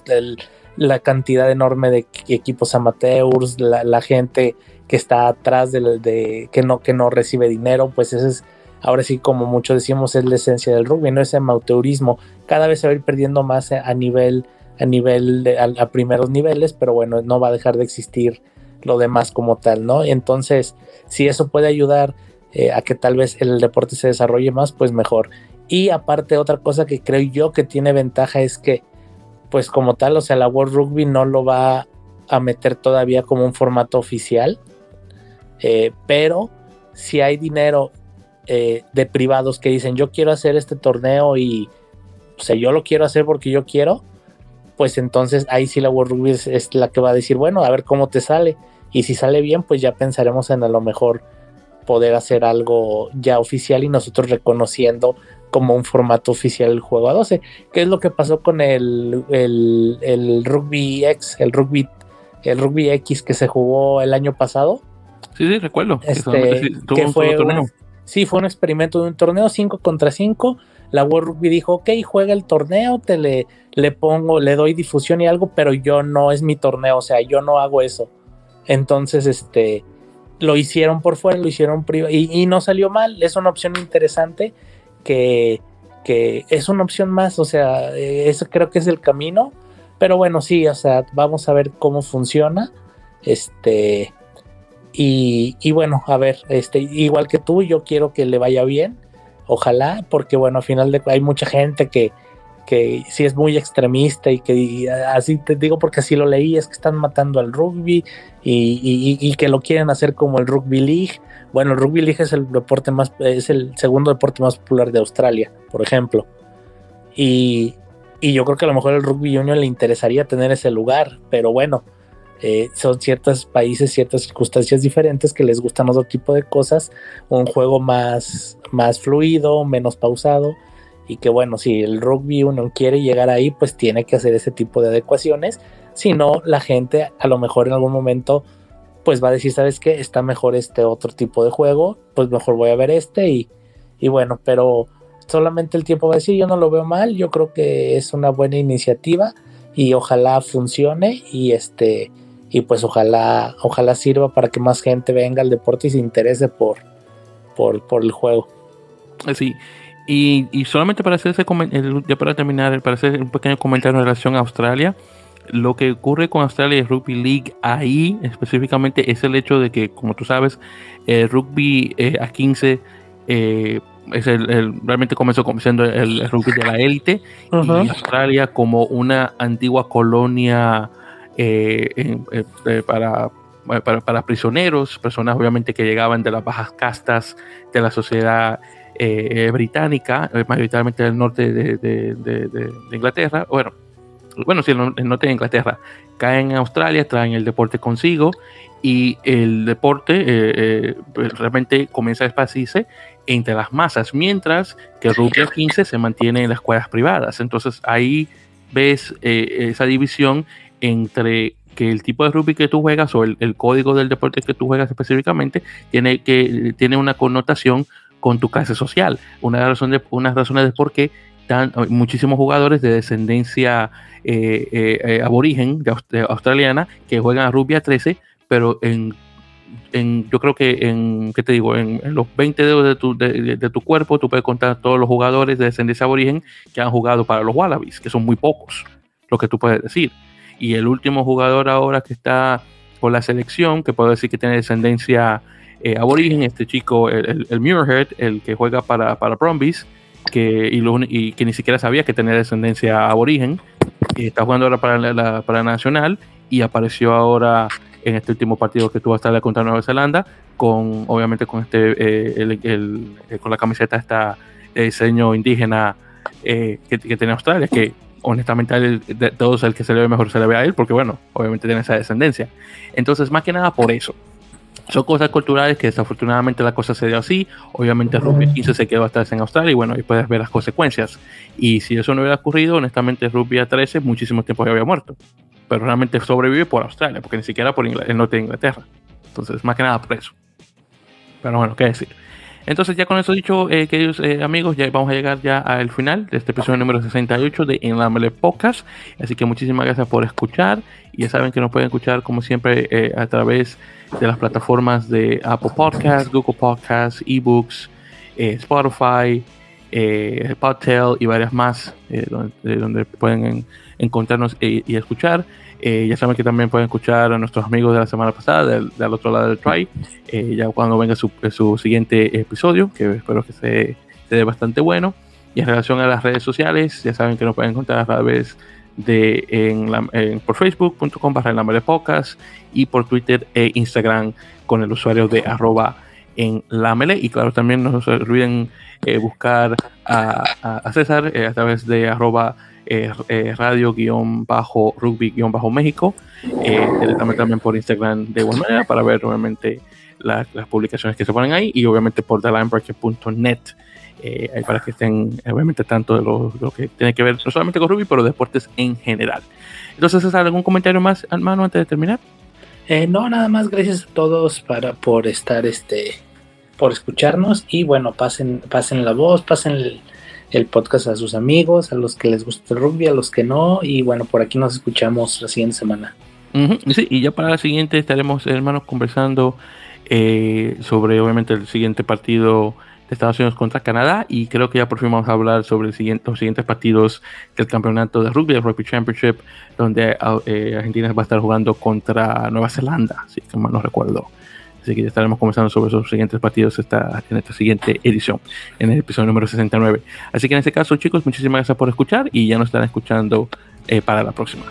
la cantidad enorme de equipos amateurs, la, gente que está atrás de, que no que no recibe dinero, pues ese es ahora sí como muchos decimos es la esencia del rugby, no ese amateurismo. Cada vez se va a ir perdiendo más a nivel a nivel a, primeros niveles, pero bueno, no va a dejar de existir lo demás como tal, ¿no? Entonces, si eso puede ayudar eh, a que tal vez el deporte se desarrolle más, pues mejor. Y aparte otra cosa que creo yo que tiene ventaja es que pues como tal, o sea, la World Rugby no lo va a meter todavía como un formato oficial, eh, pero si hay dinero eh, de privados que dicen yo quiero hacer este torneo y o sea, yo lo quiero hacer porque yo quiero, pues entonces ahí sí la World Rugby es, es, la que va a decir, bueno, a ver cómo te sale. Y si sale bien, pues ya pensaremos en a lo mejor poder hacer algo ya oficial y nosotros reconociendo como un formato oficial el juego a 12. ¿Qué es lo que pasó con el, el, Rugby X, el Rugby, el Rugby X que se jugó el año pasado? Sí, sí, recuerdo. Este, que fue sí fue un experimento de un torneo 5 contra 5. La World Rugby dijo, ok, juega el torneo, te le, le pongo, le doy difusión y algo, pero yo no es mi torneo, o sea, yo no hago eso. Entonces, este, lo hicieron por fuera, lo hicieron privado y, y, no salió mal. Es una opción interesante que, que es una opción más, o sea, eso creo que es el camino. Pero bueno, sí, o sea, vamos a ver cómo funciona. Este, y, bueno, a ver, este, igual que tú, yo quiero que le vaya bien. Ojalá, porque bueno, al final de hay mucha gente que, que sí es muy extremista y que así te digo porque así lo leí, es que están matando al rugby y, y, que lo quieren hacer como el rugby league. Bueno, el rugby league es el deporte más, es el segundo deporte más popular de Australia, por ejemplo. Y, y yo creo que a lo mejor el rugby union le interesaría tener ese lugar, pero bueno, eh, son ciertos países, ciertas circunstancias diferentes que les gustan otro tipo de cosas, un juego más, más fluido, menos pausado y que bueno, si el rugby uno quiere llegar ahí, pues tiene que hacer ese tipo de adecuaciones, si no, la gente a lo mejor en algún momento pues va a decir, ¿sabes qué? Está mejor este otro tipo de juego, pues mejor voy a ver este y, y bueno, pero solamente el tiempo va a decir, yo no lo veo mal, yo creo que es una buena iniciativa y ojalá funcione y este y pues ojalá ojalá sirva para que más gente venga al deporte y se interese por por, por el juego. Sí, y, y, solamente para hacer ese ya para terminar, para hacer un pequeño comentario en relación a Australia, lo que ocurre con Australia y Rugby League ahí específicamente es el hecho de que, como tú sabes, el rugby eh, a 15 eh, es el, realmente comenzó siendo el, rugby de la élite y Australia como una antigua colonia eh, para, para, para, prisioneros, personas obviamente que llegaban de las bajas castas de la sociedad eh, británica, eh, mayoritariamente del norte de, Inglaterra, bueno, bueno, sí, el norte de Inglaterra, caen en Australia, traen el deporte consigo y el deporte eh, pues, realmente comienza a esparcirse entre las masas, mientras que rugby 15 se mantiene en las escuelas privadas. Entonces ahí ves esa división entre que el tipo de rugby que tú juegas o el, código del deporte que tú juegas específicamente tiene, que, tiene una connotación con tu clase social. Una de las razones de, unas razones por qué tan, muchísimos jugadores de descendencia eh, eh, eh, aborigen de, australiana que juegan a rugby a 13, pero en, en, yo creo que en, ¿qué te digo? En, los 20 dedos de tu, de, tu, cuerpo tú puedes contar todos los jugadores de descendencia aborigen que han jugado para los Wallabies, que son muy pocos, lo que tú puedes decir. Y el último jugador ahora que está por la selección, que puedo decir que tiene descendencia eh, aborigen, este chico, el, el, Muirhead, el que juega para, para Brumbies, que, y, que ni siquiera sabía que tenía descendencia aborigen, está jugando ahora para la, para Nacional y apareció ahora en este último partido que tuvo hasta contra Nueva Zelanda, con obviamente con este eh, el, eh, con la camiseta esta diseño indígena que, que, tiene Australia, que honestamente de todos el que se le ve mejor se le ve a él, porque bueno, obviamente tiene esa descendencia. Entonces, más que nada por eso. Son cosas culturales que desafortunadamente la cosa se dio así. Obviamente Rugby 15 se quedó hasta en Australia y bueno, ahí puedes ver las consecuencias. Y si eso no hubiera ocurrido, honestamente Rugby a 13 muchísimo tiempo ya había muerto. Pero realmente sobrevive por Australia, porque ni siquiera por el norte de Inglaterra. Entonces, más que nada por eso. Pero bueno, qué decir. Entonces, ya con eso dicho, eh, queridos eh, amigos, ya vamos a llegar ya al final de este episodio número 68 de En la Mele Podcast. Así que muchísimas gracias por escuchar. Y ya saben que nos pueden escuchar, como siempre, eh, a través de las plataformas de Apple Podcasts, Google Podcasts, eBooks, Spotify, eh, Podtail y varias más, donde, donde, pueden encontrarnos y escuchar. Eh, ya saben que también pueden escuchar a nuestros amigos de la semana pasada, del, otro lado del try, eh, ya cuando venga su, su, siguiente episodio, que espero que se, dé bastante bueno. Y en relación a las redes sociales, ya saben que nos pueden encontrar a través de en, por facebook.com barra la podcast y por Twitter e Instagram con el usuario de arroba en la y claro también no se olviden eh, buscar a, a César a través de arroba eh, eh, radio-rugby-méxico, eh, también por Instagram de igual manera para ver obviamente las publicaciones que se ponen ahí y obviamente por thelinebreaker.net eh, para que estén obviamente tanto de lo, que tiene que ver no solamente con rugby, pero deportes en general. Entonces, ¿algún comentario más, hermano, antes de terminar? no, nada más, gracias a todos para, por estar este por escucharnos y bueno, pasen, pasen la voz, pasen el, el podcast a sus amigos, a los que les gusta el rugby, a los que no, y bueno, por aquí nos escuchamos la siguiente semana. sí, y ya para la siguiente estaremos, hermanos, conversando eh, sobre obviamente el siguiente partido de Estados Unidos contra Canadá y creo que ya por fin vamos a hablar sobre el siguiente, los siguientes partidos del campeonato de rugby, el Rugby Championship, donde eh, Argentina va a estar jugando contra Nueva Zelanda, si mal no recuerdo. Así que ya estaremos conversando sobre esos siguientes partidos esta, en esta siguiente edición, en el episodio número 69. Así que en este caso, chicos, muchísimas gracias por escuchar y ya nos estarán escuchando eh, para la próxima.